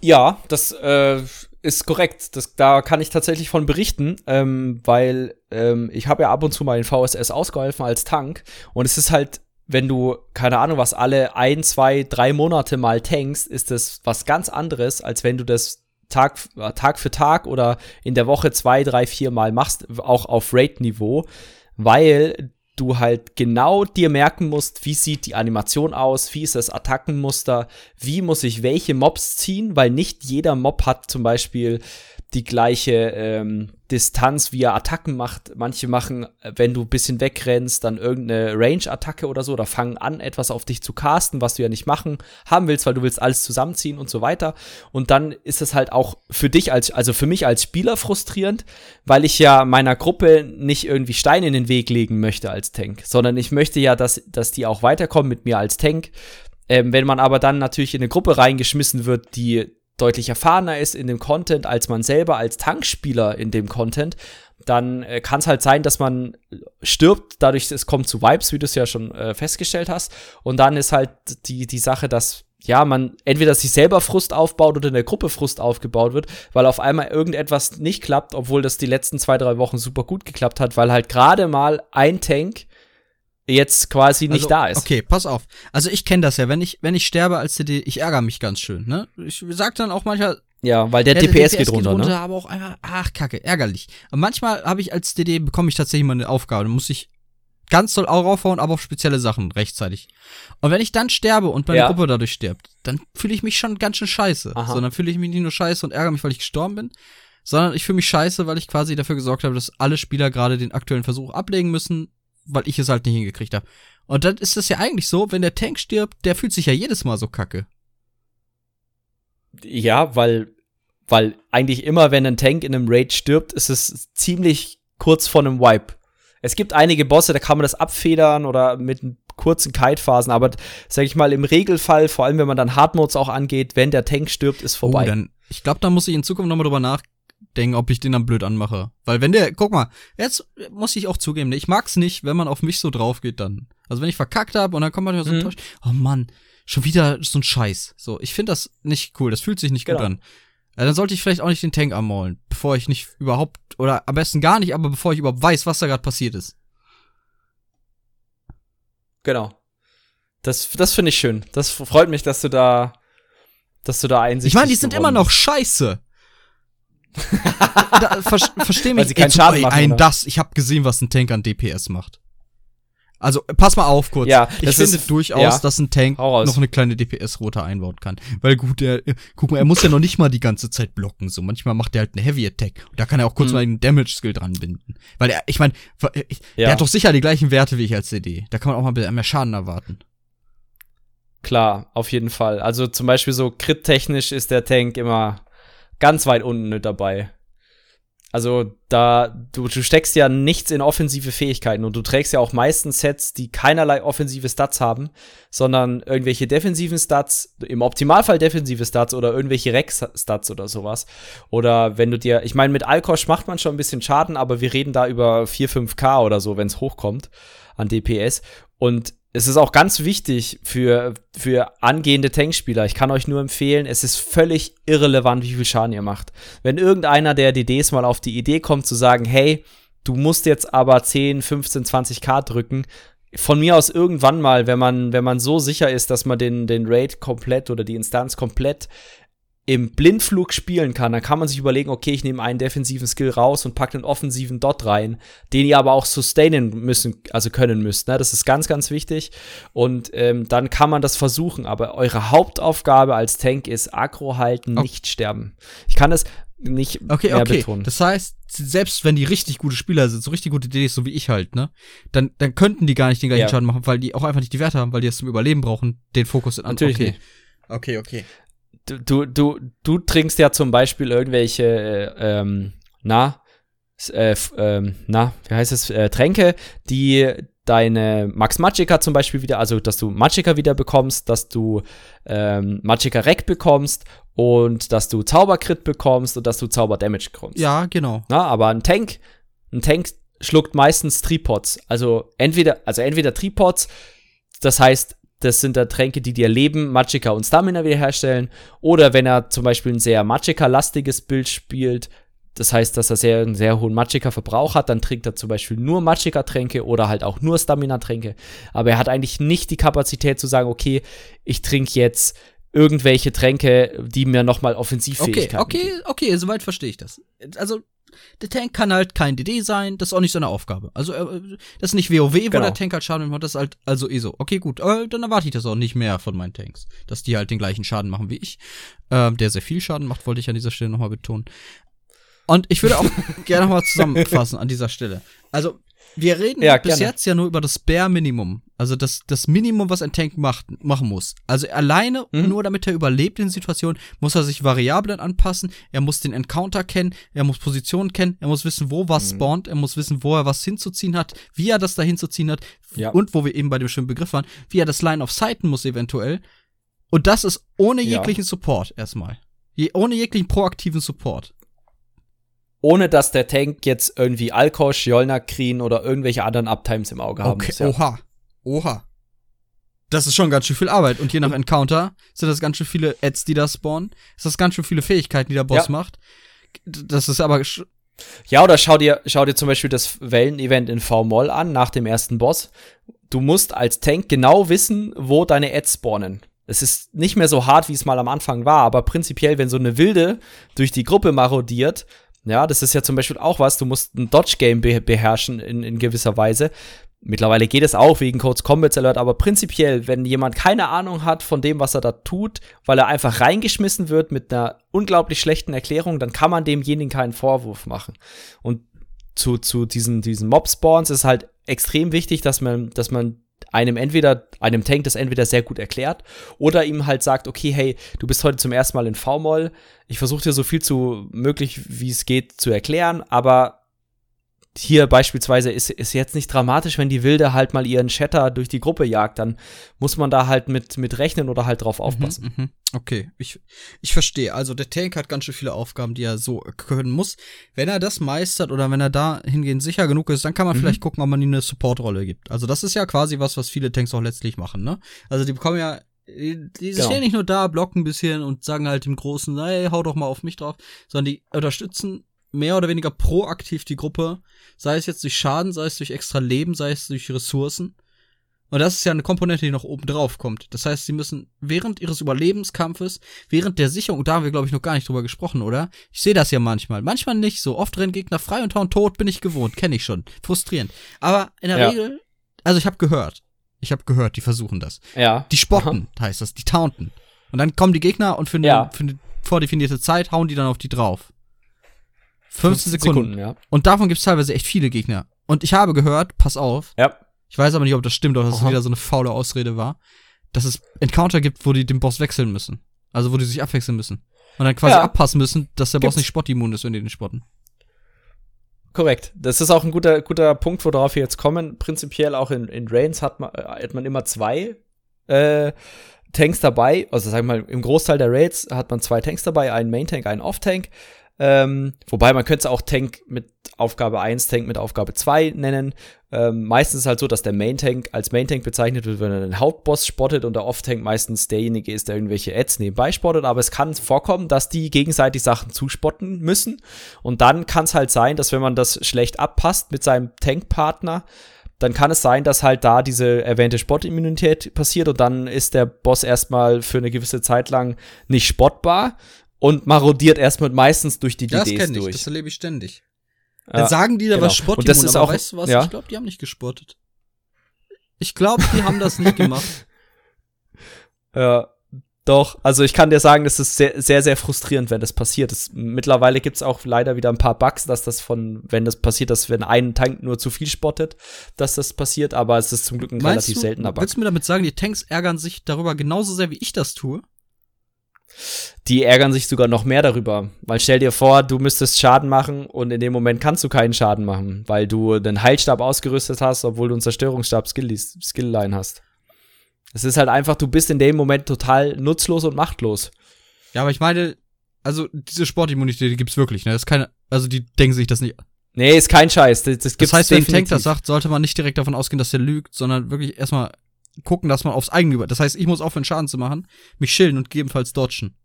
Ja, das äh, ist korrekt. Das, da kann ich tatsächlich von berichten, ähm, weil ähm, ich habe ja ab und zu mal in VSS ausgeholfen als Tank und es ist halt wenn du, keine Ahnung was, alle ein, zwei, drei Monate mal tankst, ist das was ganz anderes, als wenn du das Tag, äh, Tag für Tag oder in der Woche zwei, drei, vier Mal machst, auch auf Raid-Niveau, weil du halt genau dir merken musst, wie sieht die Animation aus, wie ist das Attackenmuster, wie muss ich welche Mobs ziehen, weil nicht jeder Mob hat zum Beispiel die gleiche ähm, Distanz, wie er Attacken macht. Manche machen, äh, wenn du ein bisschen wegrennst, dann irgendeine Range-Attacke oder so, oder fangen an, etwas auf dich zu casten, was du ja nicht machen haben willst, weil du willst alles zusammenziehen und so weiter. Und dann ist es halt auch für dich als, also für mich als Spieler frustrierend, weil ich ja meiner Gruppe nicht irgendwie Steine in den Weg legen möchte als Tank, sondern ich möchte ja, dass, dass die auch weiterkommen mit mir als Tank. Ähm, wenn man aber dann natürlich in eine Gruppe reingeschmissen wird, die deutlich erfahrener ist in dem Content als man selber als Tankspieler in dem Content, dann äh, kann es halt sein, dass man stirbt, dadurch es kommt zu Vibes, wie du es ja schon äh, festgestellt hast. Und dann ist halt die, die Sache, dass ja, man entweder sich selber Frust aufbaut oder in der Gruppe Frust aufgebaut wird, weil auf einmal irgendetwas nicht klappt, obwohl das die letzten zwei, drei Wochen super gut geklappt hat, weil halt gerade mal ein Tank jetzt quasi nicht also, da ist. Okay, pass auf. Also ich kenne das ja, wenn ich wenn ich sterbe als CD, ich ärgere mich ganz schön, ne? Ich sag dann auch manchmal ja, weil der, ja, DPS, der DPS, geht runter, geht runter ne? aber auch einfach ach kacke, ärgerlich. Und manchmal habe ich als DD bekomme ich tatsächlich mal eine Aufgabe, dann muss ich ganz doll auch raufhauen, aber auf spezielle Sachen rechtzeitig. Und wenn ich dann sterbe und meine ja. Gruppe dadurch stirbt, dann fühle ich mich schon ganz schön scheiße. Aha. So, dann fühle ich mich nicht nur scheiße und ärgere mich, weil ich gestorben bin, sondern ich fühle mich scheiße, weil ich quasi dafür gesorgt habe, dass alle Spieler gerade den aktuellen Versuch ablegen müssen, weil ich es halt nicht hingekriegt habe. Und dann ist es ja eigentlich so, wenn der Tank stirbt, der fühlt sich ja jedes Mal so kacke. Ja, weil, weil eigentlich immer, wenn ein Tank in einem Raid stirbt, ist es ziemlich kurz vor einem Wipe. Es gibt einige Bosse, da kann man das abfedern oder mit kurzen Kite-Phasen, aber sag ich mal, im Regelfall, vor allem wenn man dann Hardmodes auch angeht, wenn der Tank stirbt, ist vorbei. Oh, dann, ich glaube, da muss ich in Zukunft nochmal drüber nachdenken, ob ich den dann blöd anmache. Weil wenn der, guck mal, jetzt muss ich auch zugeben, ich mag's nicht, wenn man auf mich so drauf geht dann. Also wenn ich verkackt habe und dann kommt man so mhm. enttäuscht, oh Mann, schon wieder so ein Scheiß. So, ich finde das nicht cool, das fühlt sich nicht genau. gut an. Ja, dann sollte ich vielleicht auch nicht den Tank anmaulen, bevor ich nicht überhaupt, oder am besten gar nicht, aber bevor ich überhaupt weiß, was da gerade passiert ist. Genau. Das, das finde ich schön. Das freut mich, dass du da, dass du da einsichtig Ich meine, die sind immer noch scheiße. Da, ver versteh mich. Weil sie keinen Schaden machen, ein das. Ich habe gesehen, was ein Tank an DPS macht. Also pass mal auf kurz. Ja, ich finde ist, durchaus, ja, dass ein Tank noch eine kleine DPS-Rote einbauen kann. Weil gut, der, guck mal, er muss ja noch nicht mal die ganze Zeit blocken. So manchmal macht er halt eine Heavy Attack und da kann er auch kurz mhm. mal einen Damage-Skill dran binden. Weil er, ich meine, ja. der hat doch sicher die gleichen Werte wie ich als CD. Da kann man auch mal ein bisschen mehr Schaden erwarten. Klar, auf jeden Fall. Also zum Beispiel so crit-technisch ist der Tank immer ganz weit unten mit dabei. Also da, du, du steckst ja nichts in offensive Fähigkeiten und du trägst ja auch meistens Sets, die keinerlei offensive Stats haben, sondern irgendwelche defensiven Stats, im Optimalfall defensive Stats oder irgendwelche Rex-Stats oder sowas. Oder wenn du dir, ich meine, mit Alkosch macht man schon ein bisschen Schaden, aber wir reden da über 4, 5k oder so, wenn es hochkommt an DPS. Und es ist auch ganz wichtig für, für angehende Tankspieler. Ich kann euch nur empfehlen, es ist völlig irrelevant, wie viel Schaden ihr macht. Wenn irgendeiner der DDs mal auf die Idee kommt zu sagen, hey, du musst jetzt aber 10, 15, 20k drücken, von mir aus irgendwann mal, wenn man, wenn man so sicher ist, dass man den, den Raid komplett oder die Instanz komplett im Blindflug spielen kann, dann kann man sich überlegen, okay, ich nehme einen defensiven Skill raus und packe einen offensiven Dot rein, den ihr aber auch sustainen müssen, also können müsst. Ne? Das ist ganz, ganz wichtig. Und ähm, dann kann man das versuchen. Aber eure Hauptaufgabe als Tank ist Aggro halten, oh. nicht sterben. Ich kann das nicht okay, mehr okay. betonen. Das heißt, selbst wenn die richtig gute Spieler sind, so richtig gute DDs, so wie ich halt, ne, dann, dann könnten die gar nicht den gleichen ja. Schaden machen, weil die auch einfach nicht die Werte haben, weil die es zum Überleben brauchen, den Fokus in Natürlich okay. Nicht. Okay, okay du, du, du trinkst ja zum Beispiel irgendwelche, äh, ähm, na, äh, ähm, na, wie heißt es, äh, Tränke, die deine Max Magicka zum Beispiel wieder, also dass du Magicka wieder bekommst, dass du ähm, Magicka Rec bekommst und dass du Zaubercrit bekommst und dass du Zauber Damage bekommst. Ja, genau. Na, aber ein Tank, ein Tank schluckt meistens Tripods. Also entweder, also entweder Tripods, das heißt, das sind da Tränke, die dir Leben, Magicka und Stamina wiederherstellen. Oder wenn er zum Beispiel ein sehr Magicka-lastiges Bild spielt, das heißt, dass er sehr, einen sehr hohen Magicka-Verbrauch hat, dann trinkt er zum Beispiel nur Magicka-Tränke oder halt auch nur Stamina-Tränke. Aber er hat eigentlich nicht die Kapazität zu sagen, okay, ich trinke jetzt irgendwelche Tränke, die mir nochmal Offensivfähigkeiten Okay, okay, okay, soweit verstehe ich das. Also der Tank kann halt kein DD sein, das ist auch nicht seine Aufgabe. Also, äh, das ist nicht WoW, wo genau. der Tank halt Schaden macht, das ist halt also eh so. Okay, gut, äh, dann erwarte ich das auch nicht mehr von meinen Tanks. Dass die halt den gleichen Schaden machen wie ich. Ähm, der sehr viel Schaden macht, wollte ich an dieser Stelle nochmal betonen. Und ich würde auch gerne nochmal zusammenfassen an dieser Stelle. Also, wir reden ja, bis jetzt ja nur über das Bare Minimum. Also das, das Minimum, was ein Tank macht, machen muss. Also alleine, mhm. nur damit er überlebt in Situationen, muss er sich Variablen anpassen, er muss den Encounter kennen, er muss Positionen kennen, er muss wissen, wo was mhm. spawnt, er muss wissen, wo er was hinzuziehen hat, wie er das da hinzuziehen hat ja. und wo wir eben bei dem schönen Begriff waren, wie er das Line of Sighten muss eventuell, Und das ist ohne jeglichen ja. Support erstmal. Je, ohne jeglichen proaktiven Support. Ohne dass der Tank jetzt irgendwie Alkosch, Jolner, Krien oder irgendwelche anderen Uptimes im Auge haben okay. muss. Ja. Oha. Oha. Das ist schon ganz schön viel Arbeit. Und je nach Encounter sind das ganz schön viele Ads, die da spawnen. Ist das ganz schön viele Fähigkeiten, die der Boss ja. macht. Das ist aber. Ja, oder schau dir, schau dir zum Beispiel das Wellen-Event in V-Moll an, nach dem ersten Boss. Du musst als Tank genau wissen, wo deine Ads spawnen. Es ist nicht mehr so hart, wie es mal am Anfang war, aber prinzipiell, wenn so eine Wilde durch die Gruppe marodiert, ja, das ist ja zum Beispiel auch was, du musst ein Dodge-Game be beherrschen in, in gewisser Weise. Mittlerweile geht es auch wegen Codes Combats Alert, aber prinzipiell, wenn jemand keine Ahnung hat von dem, was er da tut, weil er einfach reingeschmissen wird mit einer unglaublich schlechten Erklärung, dann kann man demjenigen keinen Vorwurf machen. Und zu, zu diesen, diesen Mob-Spawns ist halt extrem wichtig, dass man, dass man einem entweder, einem Tank das entweder sehr gut erklärt oder ihm halt sagt, okay, hey, du bist heute zum ersten Mal in V-Moll, ich versuche dir so viel zu möglich, wie es geht, zu erklären, aber hier beispielsweise ist, ist jetzt nicht dramatisch, wenn die Wilde halt mal ihren Shatter durch die Gruppe jagt, dann muss man da halt mit, mit rechnen oder halt drauf mhm, aufpassen. Mhm, okay, ich, ich verstehe. Also der Tank hat ganz schön viele Aufgaben, die er so können muss. Wenn er das meistert oder wenn er da hingehend sicher genug ist, dann kann man mhm. vielleicht gucken, ob man ihm eine Supportrolle gibt. Also das ist ja quasi was, was viele Tanks auch letztlich machen, ne? Also die bekommen ja die genau. stehen nicht nur da, blocken ein bisschen und sagen halt dem Großen, hey, hau doch mal auf mich drauf, sondern die unterstützen mehr oder weniger proaktiv die Gruppe, sei es jetzt durch Schaden, sei es durch extra Leben, sei es durch Ressourcen. Und das ist ja eine Komponente, die noch oben drauf kommt. Das heißt, sie müssen während ihres Überlebenskampfes, während der Sicherung, da haben wir, glaube ich, noch gar nicht drüber gesprochen, oder? Ich sehe das ja manchmal. Manchmal nicht so. Oft rennen Gegner frei und hauen tot, bin ich gewohnt. Kenne ich schon. Frustrierend. Aber in der ja. Regel, also ich habe gehört. Ich habe gehört, die versuchen das. Ja. Die spotten, heißt das. Die taunten. Und dann kommen die Gegner und für eine, ja. für eine vordefinierte Zeit hauen die dann auf die drauf. 15 Sekunden. Sekunden ja. Und davon gibt es teilweise echt viele Gegner. Und ich habe gehört, pass auf. Ja. Ich weiß aber nicht, ob das stimmt oder dass es wieder so eine faule Ausrede war, dass es Encounter gibt, wo die den Boss wechseln müssen. Also wo die sich abwechseln müssen. Und dann quasi ja. abpassen müssen, dass der Gibt's. Boss nicht spottimmun ist, wenn die den spotten. Korrekt. Das ist auch ein guter, guter Punkt, worauf wir jetzt kommen. Prinzipiell auch in, in Reigns hat man, äh, hat man immer zwei äh, Tanks dabei. Also sag mal, im Großteil der Raids hat man zwei Tanks dabei, einen Main-Tank, einen Off-Tank. Ähm, wobei man könnte es auch Tank mit Aufgabe 1, Tank mit Aufgabe 2 nennen. Ähm, meistens ist es halt so, dass der Main Tank als Main Tank bezeichnet wird, wenn er den Hauptboss spottet und der Off-Tank meistens derjenige ist, der irgendwelche Ads nebenbei spottet. Aber es kann vorkommen, dass die gegenseitig Sachen zuspotten müssen. Und dann kann es halt sein, dass wenn man das schlecht abpasst mit seinem Tank-Partner, dann kann es sein, dass halt da diese erwähnte Spot-Immunität passiert und dann ist der Boss erstmal für eine gewisse Zeit lang nicht spottbar und marodiert erstmal meistens durch die das DDs ich, durch. Das erlebe ich ständig. Ja, Dann sagen die da genau. was Spottimmun, und das ist auch, weißt du was? Ja? Ich glaube, die haben nicht gespottet. Ich glaube, die haben das nicht gemacht. Ja, doch. Also ich kann dir sagen, das ist sehr, sehr, sehr frustrierend, wenn das passiert. Das, mittlerweile gibt es auch leider wieder ein paar Bugs, dass das von, wenn das passiert, dass wenn ein Tank nur zu viel spottet, dass das passiert. Aber es ist zum Glück ein Meinst relativ du, seltener Bug. Willst du mir damit sagen, die Tanks ärgern sich darüber genauso sehr, wie ich das tue? Die ärgern sich sogar noch mehr darüber. Weil stell dir vor, du müsstest Schaden machen und in dem Moment kannst du keinen Schaden machen, weil du den Heilstab ausgerüstet hast, obwohl du einen Zerstörungsstab Skillline hast. Es ist halt einfach, du bist in dem Moment total nutzlos und machtlos. Ja, aber ich meine, also diese Sportimmunität, die gibt's wirklich, ne? Das ist keine, also die denken sich das nicht. Nee, ist kein Scheiß. Das, das, das heißt, definitiv. wenn ein Tank das sagt, sollte man nicht direkt davon ausgehen, dass der lügt, sondern wirklich erstmal gucken, dass man aufs eigene über. Das heißt, ich muss aufhören, Schaden zu machen, mich chillen und gegebenenfalls dodgen.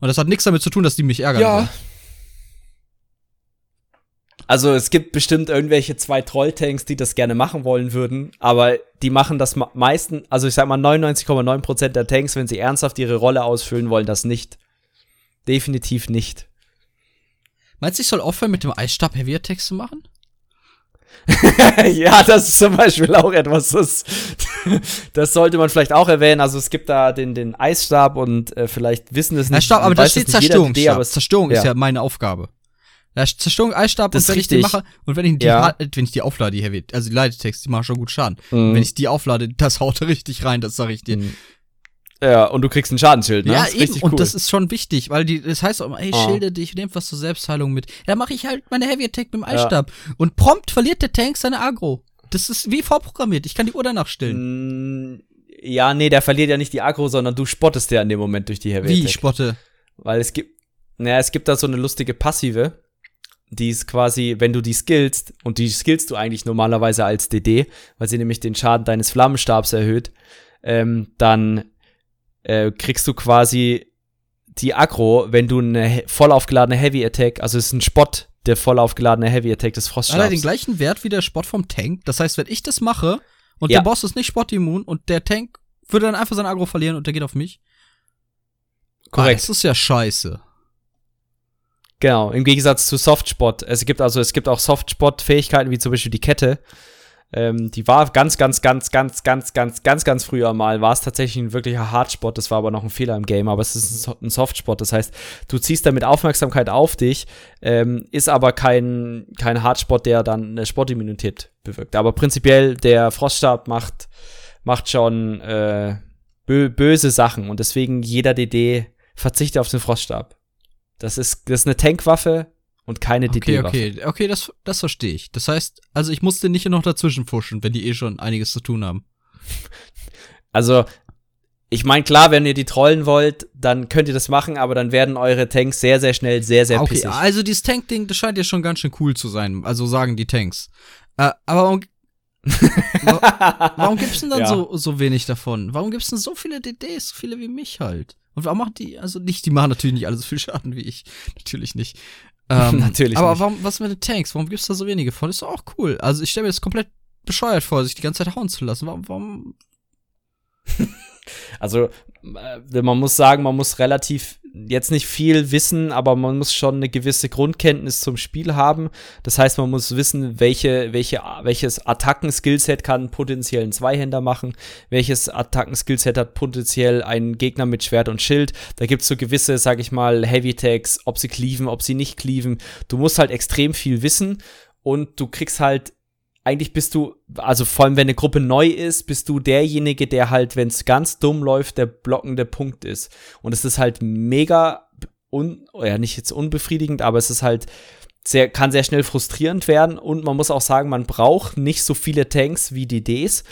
Und das hat nichts damit zu tun, dass die mich ärgern. Ja. Wollen. Also es gibt bestimmt irgendwelche zwei Trolltanks, die das gerne machen wollen würden, aber die machen das meisten, also ich sag mal 99,9% der Tanks, wenn sie ernsthaft ihre Rolle ausfüllen wollen, das nicht. Definitiv nicht. Meinst du, ich soll aufhören, mit dem Eisstab Heavy Attacks zu machen? ja, das ist zum Beispiel auch etwas, das, das sollte man vielleicht auch erwähnen. Also es gibt da den, den Eisstab und äh, vielleicht wissen es nicht. Eisstab, aber da steht. Idee, Zerstörung ja. ist ja meine Aufgabe. Ja, Zerstörung, Eisstab das und wenn richtig. ich die mache und wenn ich die, ja. wenn ich die auflade, die Heavy, also die Leitetext, die machen schon gut Schaden. Mhm. Wenn ich die auflade, das haut richtig rein, das sag ich dir. Mhm. Ja, und du kriegst ein Schadensschild, ne? Ja, das eben. Cool. Und das ist schon wichtig, weil die, das heißt auch immer, ey, oh. schilde dich, nimm was zur Selbstheilung mit. Ja, mache ich halt meine Heavy Attack mit dem Eisstab. Ja. Und prompt verliert der Tank seine Agro. Das ist wie vorprogrammiert. Ich kann die Uhr danach stellen. Mm, Ja, nee, der verliert ja nicht die Aggro, sondern du spottest ja in dem Moment durch die Heavy Wie Attack. ich spotte? Weil es gibt, naja, es gibt da so eine lustige Passive, die ist quasi, wenn du die skillst, und die skillst du eigentlich normalerweise als DD, weil sie nämlich den Schaden deines Flammenstabs erhöht, ähm, dann äh, kriegst du quasi die Aggro, wenn du eine voll aufgeladene Heavy Attack, also es ist ein Spott, der voll aufgeladene Heavy Attack des Hat er Froststabs. den gleichen Wert wie der Spott vom Tank? Das heißt, wenn ich das mache und Ja. der Boss ist nicht spottimmun und der Tank würde dann einfach sein Agro verlieren und der geht auf mich? Ah, Korrekt. das ist ja scheiße. Genau, im Gegensatz zu Softspot. Es gibt also, es gibt auch Softspot-Fähigkeiten, wie zum Beispiel die Kette. Ähm, die war ganz, ganz, ganz, ganz, ganz, ganz, ganz, ganz früher mal, war es tatsächlich ein wirklicher Hardspot. Das war aber noch ein Fehler im Game, aber es ist ein, So- ein Softspot. Das heißt, du ziehst damit Aufmerksamkeit auf dich, ähm, ist aber kein, kein Hardspot, der dann eine Sportimmunität bewirkt. Aber prinzipiell, der Froststab macht, macht schon äh, bö böse Sachen und deswegen jeder DD verzichtet auf den Froststab. Das ist, das ist eine Tankwaffe und keine Okay, DD-Waffe. okay, okay, das, das verstehe ich. Das heißt, also ich musste nicht noch dazwischen fuschen, wenn die eh schon einiges zu tun haben. Also, ich meine, klar, wenn ihr die trollen wollt, dann könnt ihr das machen, aber dann werden eure Tanks sehr, sehr schnell sehr, sehr okay, pissig. also dieses Tank-Ding, das scheint ja schon ganz schön cool zu sein. Also sagen die Tanks. Äh, aber warum, wa- warum gibt's denn dann Ja. so, so wenig davon? Warum gibt's denn so viele DDs, so viele wie mich halt? Und warum machen die, also nicht, die machen natürlich nicht alle so viel Schaden wie ich. Natürlich nicht. Ähm, Natürlich Aber nicht. warum, was mit den Tanks? Warum gibt's da so wenige von? Ist doch auch cool. Also ich stelle mir das komplett bescheuert vor, sich die ganze Zeit hauen zu lassen. Warum, warum Also, äh, man muss sagen, man muss relativ jetzt nicht viel wissen, aber man muss schon eine gewisse Grundkenntnis zum Spiel haben. Das heißt, man muss wissen, welche, welche, welches Attacken-Skillset kann potenziell einen Zweihänder machen, welches Attacken-Skillset hat potenziell einen Gegner mit Schwert und Schild. Da gibt's so gewisse, sag ich mal, Heavy-Tags, ob sie cleaven, ob sie nicht cleaven. Du musst halt extrem viel wissen und du kriegst halt eigentlich bist du, also vor allem wenn eine Gruppe neu ist, bist du derjenige, der halt, wenn es ganz dumm läuft, der blockende Punkt ist. Und es ist halt mega, un, ja nicht jetzt unbefriedigend, aber es ist halt sehr, kann sehr schnell frustrierend werden. Und man muss auch sagen, man braucht nicht so viele Tanks wie DDs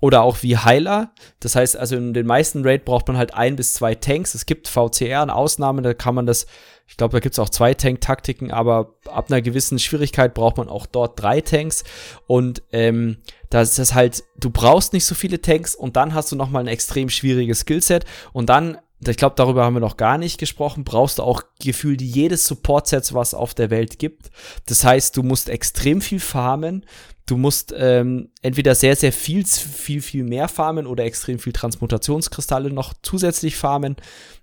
oder auch wie Heiler. Das heißt, also in den meisten Raid braucht man halt ein bis zwei Tanks. Es gibt VCR eine Ausnahme, da kann man das, ich glaube, da gibt es auch zwei Tank-Taktiken, aber ab einer gewissen Schwierigkeit braucht man auch dort drei Tanks. Und ähm, da ist das halt, du brauchst nicht so viele Tanks und dann hast du noch mal ein extrem schwieriges Skillset und dann ich glaube, darüber haben wir noch gar nicht gesprochen, brauchst du auch gefühlt jedes Support-Set, was auf der Welt gibt. Das heißt, du musst extrem viel farmen, du musst ähm, entweder sehr, sehr viel, viel, viel mehr farmen oder extrem viel Transmutationskristalle noch zusätzlich farmen.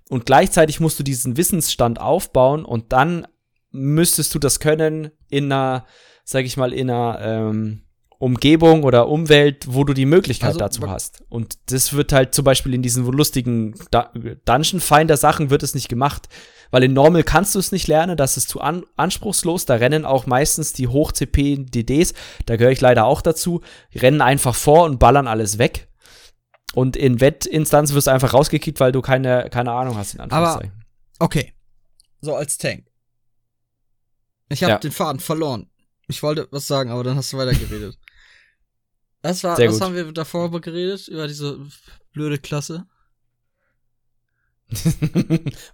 Und gleichzeitig musst du diesen Wissensstand aufbauen und dann müsstest du das können in einer, sag ich mal, in einer ähm, Umgebung oder Umwelt, wo du die Möglichkeit Also, dazu hast. Und das wird halt zum Beispiel in diesen lustigen Dungeon Finder Sachen wird es nicht gemacht. Weil in Normal kannst du es nicht lernen, das ist zu an anspruchslos. Da rennen auch meistens die Hoch-CP-DDs, da gehöre ich leider auch dazu, rennen einfach vor und ballern alles weg. Und in Wettinstanzen wirst du einfach rausgekickt, weil du keine, keine Ahnung hast, in Anführungszeichen. Okay. So als Tank. Ich habe Ja. den Faden verloren. Ich wollte was sagen, aber dann hast du weitergeredet. Was war, Sehr was gut. haben wir davor über geredet? Über diese blöde Klasse?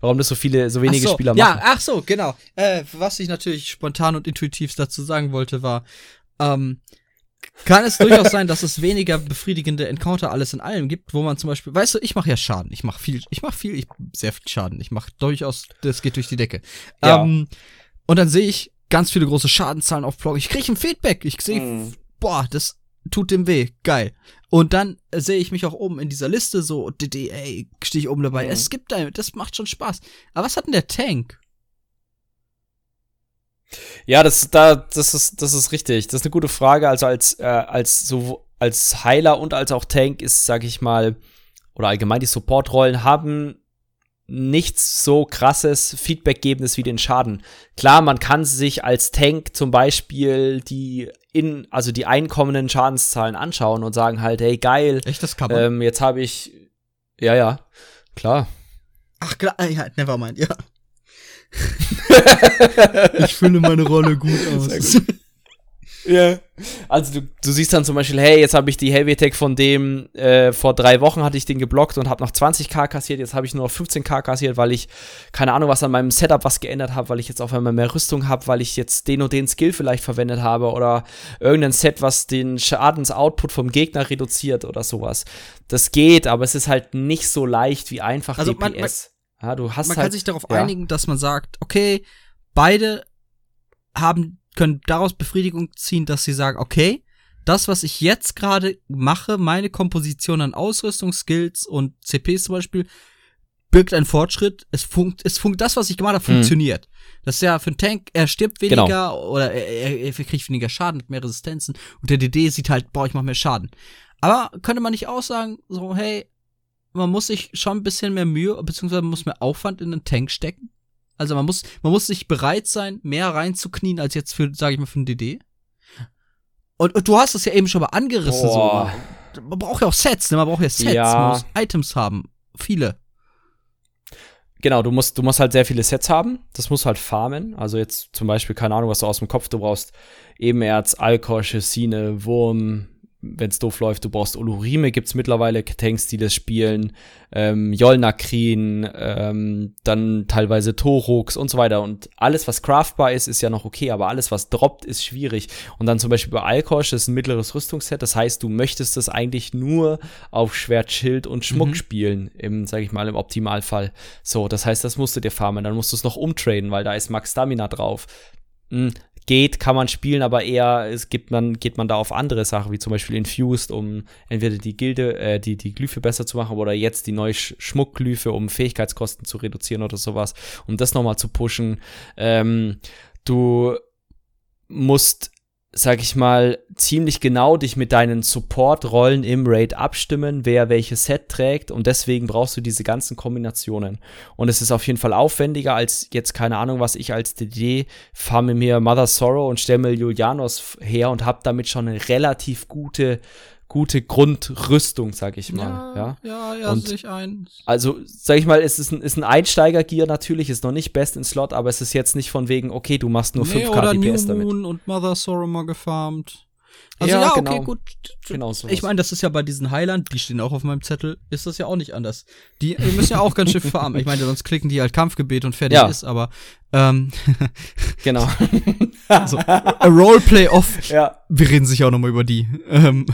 Warum das so viele, so wenige ach so, Spieler ja, machen. ach so, genau. Äh, was ich natürlich spontan und intuitiv dazu sagen wollte, war, ähm, kann es durchaus sein, dass es weniger befriedigende Encounter alles in allem gibt, wo man zum Beispiel, weißt du, ich mache ja Schaden, ich mache viel, ich mache viel, ich sehr viel Schaden, ich mache durchaus, das geht durch die Decke. Ja. Ähm, und dann sehe ich ganz viele große Schadenzahlen auf Blog. Ich kriege ein Feedback, ich sehe, Mhm. boah, das tut dem weh, geil. Und dann äh, sehe ich mich auch oben in dieser Liste so, DD, ey, stehe ich oben dabei. Mhm. Es gibt ein, das macht schon Spaß. Aber was hat denn der Tank? Ja, das, da, das, ist, das ist richtig. Das ist eine gute Frage. Also als, äh, als, so, als Heiler und als auch Tank ist, sag ich mal, oder allgemein die Support-Rollen haben nichts so krasses Feedbackgebendes wie den Schaden. Klar, man kann sich als Tank zum Beispiel die in, also die einkommenden Schadenszahlen anschauen und sagen halt, hey geil, Echt, das kann man? ähm, jetzt habe ich, ja, ja, klar. Ach klar, ja, nevermind, ja. ich fülle meine Rolle gut aus. Ja. Also du, du siehst dann zum Beispiel, hey, jetzt habe ich die Heavy Attack von dem, äh, vor drei Wochen hatte ich den geblockt und habe noch 20k kassiert, jetzt habe ich nur noch 15k kassiert, weil ich, keine Ahnung, was an meinem Setup was geändert habe, weil ich jetzt auf einmal mehr Rüstung habe, weil ich jetzt den und den Skill vielleicht verwendet habe oder irgendein Set, was den Schadensoutput vom Gegner reduziert oder sowas. Das geht, aber es ist halt nicht so leicht wie einfach also DPS. Man, man, ja, du hast man halt, kann sich darauf ja. einigen, dass man sagt, okay, beide haben können daraus Befriedigung ziehen, dass sie sagen, okay, das, was ich jetzt gerade mache, meine Komposition an Ausrüstung, Skills und CPs zum Beispiel, birgt einen Fortschritt. Es funkt, es funkt, das, was ich gemacht habe, funktioniert. Mhm. Das ist ja für einen Tank, er stirbt weniger genau. oder er, er, er kriegt weniger Schaden, hat mehr Resistenzen und der DD sieht halt, boah, ich mach mehr Schaden. Aber könnte man nicht auch sagen, so, hey, man muss sich schon ein bisschen mehr Mühe, beziehungsweise man muss mehr Aufwand in den Tank stecken? Also man muss, man muss sich bereit sein, mehr reinzuknien als jetzt für, sage ich mal, für ein DD. Und, und, du hast es ja eben schon mal angerissen. Boah. So. Man braucht ja auch Sets, ne? Man braucht ja Sets, ja. man muss Items haben. Viele. Genau, du musst, du musst halt sehr viele Sets haben. Das musst du halt farmen. Also jetzt zum Beispiel, keine Ahnung, was du aus dem Kopf, du brauchst Ebenerz, Alkosche, Sine, Wurm, wenn es doof läuft, du brauchst Olurime, gibt's mittlerweile Tanks, die das spielen, ähm, Jolnakrin, ähm, dann teilweise Torux und so weiter. Und alles, was craftbar ist, ist ja noch okay, aber alles, was droppt, ist schwierig. Und dann zum Beispiel bei Alkosch, das ist ein mittleres Rüstungsset, das heißt, du möchtest das eigentlich nur auf Schwert, Schild und Schmuck mhm. spielen, im, sag ich mal, im Optimalfall. So, das heißt, das musst du dir farmen, dann musst du es noch umtraden, weil da ist Max Stamina drauf. Geht, kann man spielen, aber eher es gibt man, geht man da auf andere Sachen, wie zum Beispiel Infused, um entweder die Gilde, äh, die, die Glyphe besser zu machen oder jetzt die neue Sch Schmuckglyphe, um Fähigkeitskosten zu reduzieren oder sowas, um das nochmal zu pushen. Ähm, du musst sag ich mal, ziemlich genau dich mit deinen Support-Rollen im Raid abstimmen, wer welches Set trägt und deswegen brauchst du diese ganzen Kombinationen. Und es ist auf jeden Fall aufwendiger als jetzt, keine Ahnung, was ich als DD farme mir Mother Sorrow und mir Julianos her und habe damit schon eine relativ gute gute Grundrüstung, sag ich mal. Ja, ja, ja, ja sehe ich ein. Also, sag ich mal, es ist ein, ist ein Einsteiger-Gear natürlich, ist noch nicht best in Slot, aber es ist jetzt nicht von wegen, okay, du machst nur nee, 5k oder DPS New Moon damit. und Mother Sorrow mal gefarmt. Also ja, ja okay, genau. gut. Genau so. Ich meine, das ist ja bei diesen Highland, die stehen auch auf meinem Zettel, ist das ja auch nicht anders. Die, die müssen ja auch ganz schön farmen. Ich meine, sonst klicken die halt Kampfgebet und fertig ja. ist, aber ähm, genau. also, a Roleplay off. Ja. Wir reden sicher auch noch mal über die. Ähm,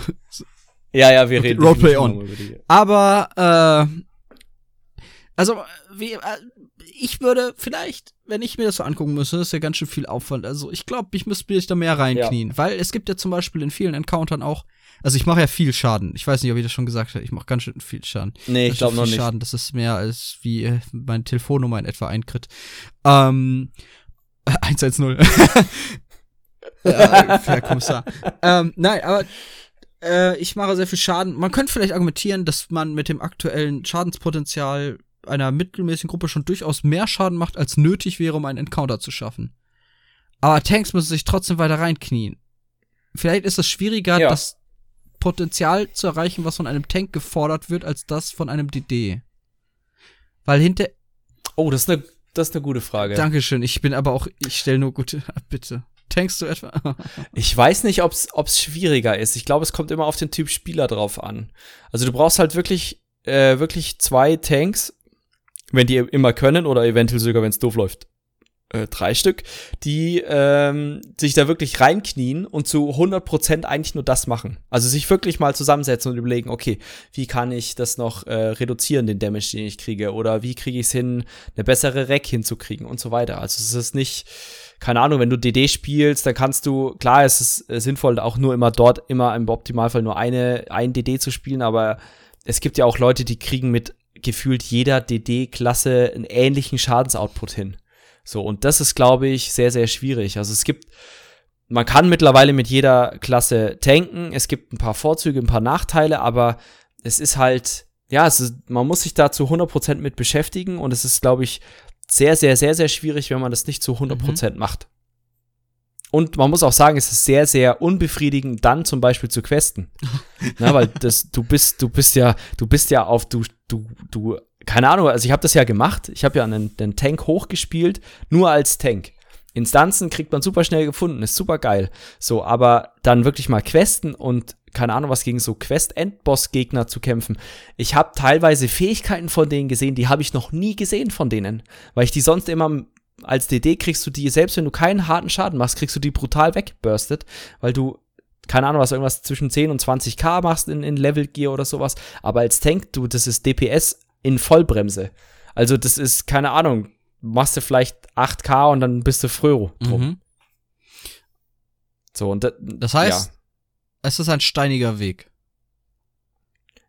ja, ja, wir okay, reden Roleplay on. Aber äh, also wie, äh, ich würde vielleicht, wenn ich mir das so angucken müsste, ist ja ganz schön viel Aufwand. Also ich glaube, ich müsste mich da mehr reinknien, ja. weil es gibt ja zum Beispiel in vielen Encountern auch, also ich mache ja viel Schaden. Ich weiß nicht, ob ich das schon gesagt habe. Ich mache ganz schön viel Schaden. Nee, ich glaube noch nicht. Schaden, das ist mehr als wie äh, meine Telefonnummer in etwa einkritt. Ähm, 110. ja, Herr Kommissar. ähm, nein, aber äh, ich mache sehr viel Schaden. Man könnte vielleicht argumentieren, dass man mit dem aktuellen Schadenspotenzial einer mittelmäßigen Gruppe schon durchaus mehr Schaden macht, als nötig wäre, um einen Encounter zu schaffen. Aber Tanks müssen sich trotzdem weiter reinknien. Vielleicht ist es schwieriger, ja. das Potenzial zu erreichen, was von einem Tank gefordert wird, als das von einem DD. Weil hinter. Oh, das ist eine, das ist eine gute Frage. Dankeschön. Ich bin aber auch, ich stelle nur gute, bitte. Tankst du etwa? ich weiß nicht, ob es schwieriger ist. Ich glaube, es kommt immer auf den Typ Spieler drauf an. Also du brauchst halt wirklich, äh, wirklich zwei Tanks, wenn die immer können oder eventuell sogar, wenn es doof läuft, äh, drei Stück, die ähm, sich da wirklich reinknien und zu 100% eigentlich nur das machen. Also sich wirklich mal zusammensetzen und überlegen, okay, wie kann ich das noch äh, reduzieren, den Damage, den ich kriege? Oder wie kriege ich es hin, eine bessere Rack hinzukriegen und so weiter. Also es ist nicht, keine Ahnung, wenn du DD spielst, dann kannst du, klar, es ist äh, sinnvoll, auch nur immer dort, immer im Optimalfall nur eine, ein DD zu spielen, aber es gibt ja auch Leute, die kriegen mit gefühlt jeder DD-Klasse einen ähnlichen Schadensoutput hin. So, und das ist, glaube ich, sehr, sehr schwierig. Also es gibt, man kann mittlerweile mit jeder Klasse tanken, es gibt ein paar Vorzüge, ein paar Nachteile, aber es ist halt, ja, es ist, man muss sich da zu 100% mit beschäftigen und es ist, glaube ich, sehr, sehr, sehr, sehr schwierig, wenn man das nicht zu 100% mhm. macht. Und man muss auch sagen, es ist sehr, sehr unbefriedigend, dann zum Beispiel zu questen. Na, weil das, du bist, du bist ja, du bist ja auf, du, du, du keine Ahnung, also ich habe das ja gemacht. Ich habe ja einen, einen Tank hochgespielt, nur als Tank. Instanzen kriegt man super schnell gefunden, ist super geil. So, aber dann wirklich mal Questen und keine Ahnung was gegen so Quest-Endboss-Gegner zu kämpfen. Ich habe teilweise Fähigkeiten von denen gesehen, die habe ich noch nie gesehen von denen, weil ich die sonst immer als DD kriegst du die, selbst wenn du keinen harten Schaden machst, kriegst du die brutal wegburstet, weil du keine Ahnung, was irgendwas zwischen 10 und 20k machst in, in Level Gear oder sowas, aber als Tank, du, das ist DPS in Vollbremse. Also das ist, keine Ahnung, machst du vielleicht 8k und dann bist du fröh drum. Mhm. So, und das, das heißt, ja. es ist ein steiniger Weg.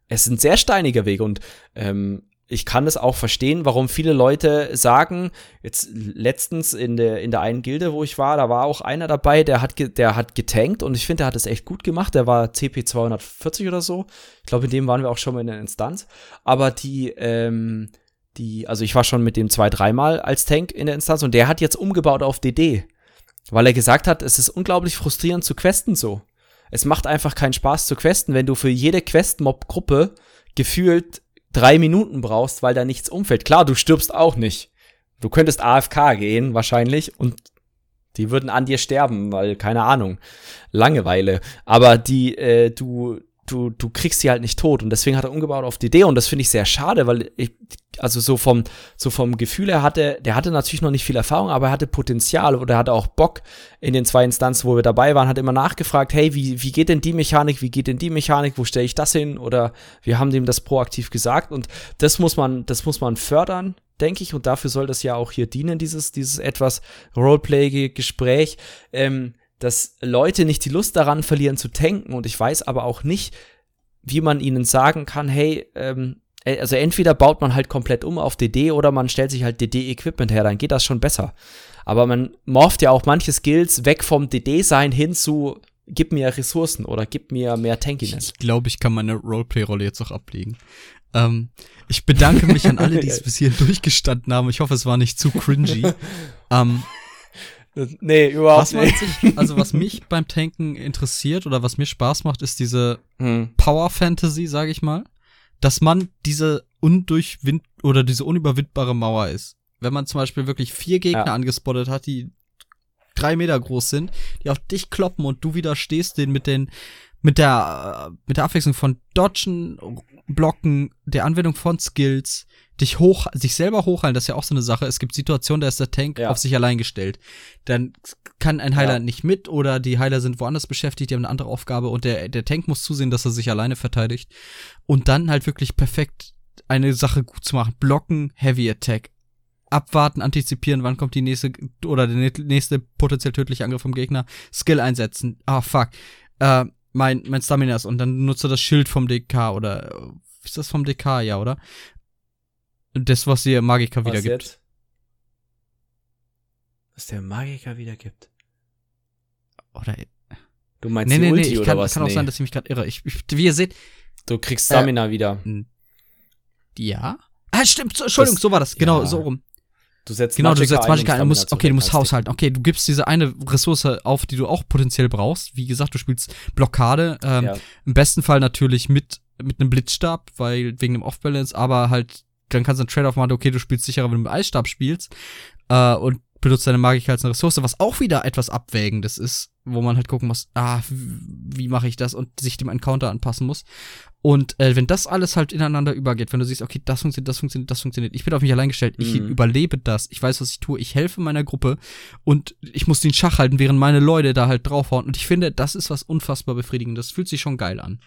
Es ist ein sehr steiniger Weg und ähm, ich kann es auch verstehen, warum viele Leute sagen, jetzt letztens in der, in der einen Gilde, wo ich war, da war auch einer dabei, der hat, der hat getankt und ich finde, der hat es echt gut gemacht. Der war CP 240 oder so. Ich glaube, in dem waren wir auch schon mal in der Instanz. Aber die, ähm, die, also ich war schon mit dem zwei, dreimal als Tank in der Instanz und der hat jetzt umgebaut auf DD. Weil er gesagt hat, es ist unglaublich frustrierend zu questen so. Es macht einfach keinen Spaß zu questen, wenn du für jede Quest-Mob-Gruppe gefühlt drei Minuten brauchst, weil da nichts umfällt. Klar, du stirbst auch nicht. Du könntest AFK gehen, wahrscheinlich, und die würden an dir sterben, weil, keine Ahnung, Langeweile. Aber die, äh, du, du, du kriegst sie halt nicht tot. Und deswegen hat er umgebaut auf DD und das finde ich sehr schade, weil ich, also so vom, so vom Gefühl her hatte, der hatte natürlich noch nicht viel Erfahrung, aber er hatte Potenzial oder er hatte auch Bock in den zwei Instanzen, wo wir dabei waren, hat immer nachgefragt, hey, wie, wie geht denn die Mechanik, wie geht denn die Mechanik, wo stelle ich das hin? Oder wir haben dem das proaktiv gesagt und das muss man, das muss man fördern, denke ich, und dafür soll das ja auch hier dienen, dieses, dieses etwas Roleplay-Gespräch. Ähm, dass Leute nicht die Lust daran verlieren zu tanken und ich weiß aber auch nicht, wie man ihnen sagen kann, hey, ähm, äh, also entweder baut man halt komplett um auf DD oder man stellt sich halt DD-Equipment her, dann geht das schon besser. Aber man morpht ja auch manche Skills weg vom DD-Sein hin zu gib mir Ressourcen oder gib mir mehr Tankiness. Ich glaube, ich kann meine Roleplay-Rolle jetzt auch ablegen. Ähm, ich bedanke mich an alle, die es bis hierhin durchgestanden haben. Ich hoffe, es war nicht zu cringy. ähm, Nee, überhaupt was nicht. Sich, also was mich beim Tanken interessiert oder was mir Spaß macht, ist diese hm. Power Fantasy, sage ich mal, dass man diese undurchwind oder diese unüberwindbare Mauer ist. Wenn man zum Beispiel wirklich vier Gegner ja. angespottet hat, die drei Meter groß sind, die auf dich kloppen und du widerstehst den mit den mit der mit der Abwechslung von Dodgen, Blocken, der Anwendung von Skills, dich hoch, sich selber hochheilen, das ist ja auch so eine Sache. Es gibt Situationen, da ist der Tank ja. auf sich allein gestellt. Dann kann ein Heiler ja. nicht mit oder die Heiler sind woanders beschäftigt, die haben eine andere Aufgabe und der, der Tank muss zusehen, dass er sich alleine verteidigt. Und dann halt wirklich perfekt eine Sache gut zu machen. Blocken, Heavy Attack. Abwarten, antizipieren, wann kommt die nächste oder der nächste potenziell tödliche Angriff vom Gegner. Skill einsetzen. Ah, fuck. Äh, mein, mein Stamina ist und dann nutze das Schild vom DK oder äh, ist das vom DK, ja, oder? Das, was der Magiker was wiedergibt. Jetzt? Was der Magiker wiedergibt. Oder. Du meinst nee, nee, Ulti nee, ich kann, was? kann auch nee. sein, dass ich mich gerade irre. Ich, ich, wie ihr seht. Du kriegst Stamina äh, wieder. Ja. Ah, stimmt. Entschuldigung, das, so war das. Genau, ja. so rum. Du setzt genau, Magicka du setzt Magicka ein, ein musst, okay, du musst haushalten. Okay, du gibst diese eine Ressource auf, die du auch potenziell brauchst. Wie gesagt, du spielst Blockade. Ähm, ja. Im besten Fall natürlich mit mit einem Blitzstab, weil wegen dem Off-Balance, aber halt dann kannst du einen Trade-off machen, okay, du spielst sicherer, wenn du mit Eisstab spielst äh, und benutzt deine Magik als eine Ressource, was auch wieder etwas Abwägendes ist, wo man halt gucken muss, ah, wie mache ich das und sich dem Encounter anpassen muss. Und äh, wenn das alles halt ineinander übergeht, wenn du siehst, okay, das funktioniert, das funktioniert, das funktioniert, ich bin auf mich allein gestellt, ich mhm. überlebe das, ich weiß, was ich tue, ich helfe meiner Gruppe und ich muss den Schach halten, während meine Leute da halt draufhauen. Und ich finde, das ist was unfassbar befriedigendes. Das fühlt sich schon geil an.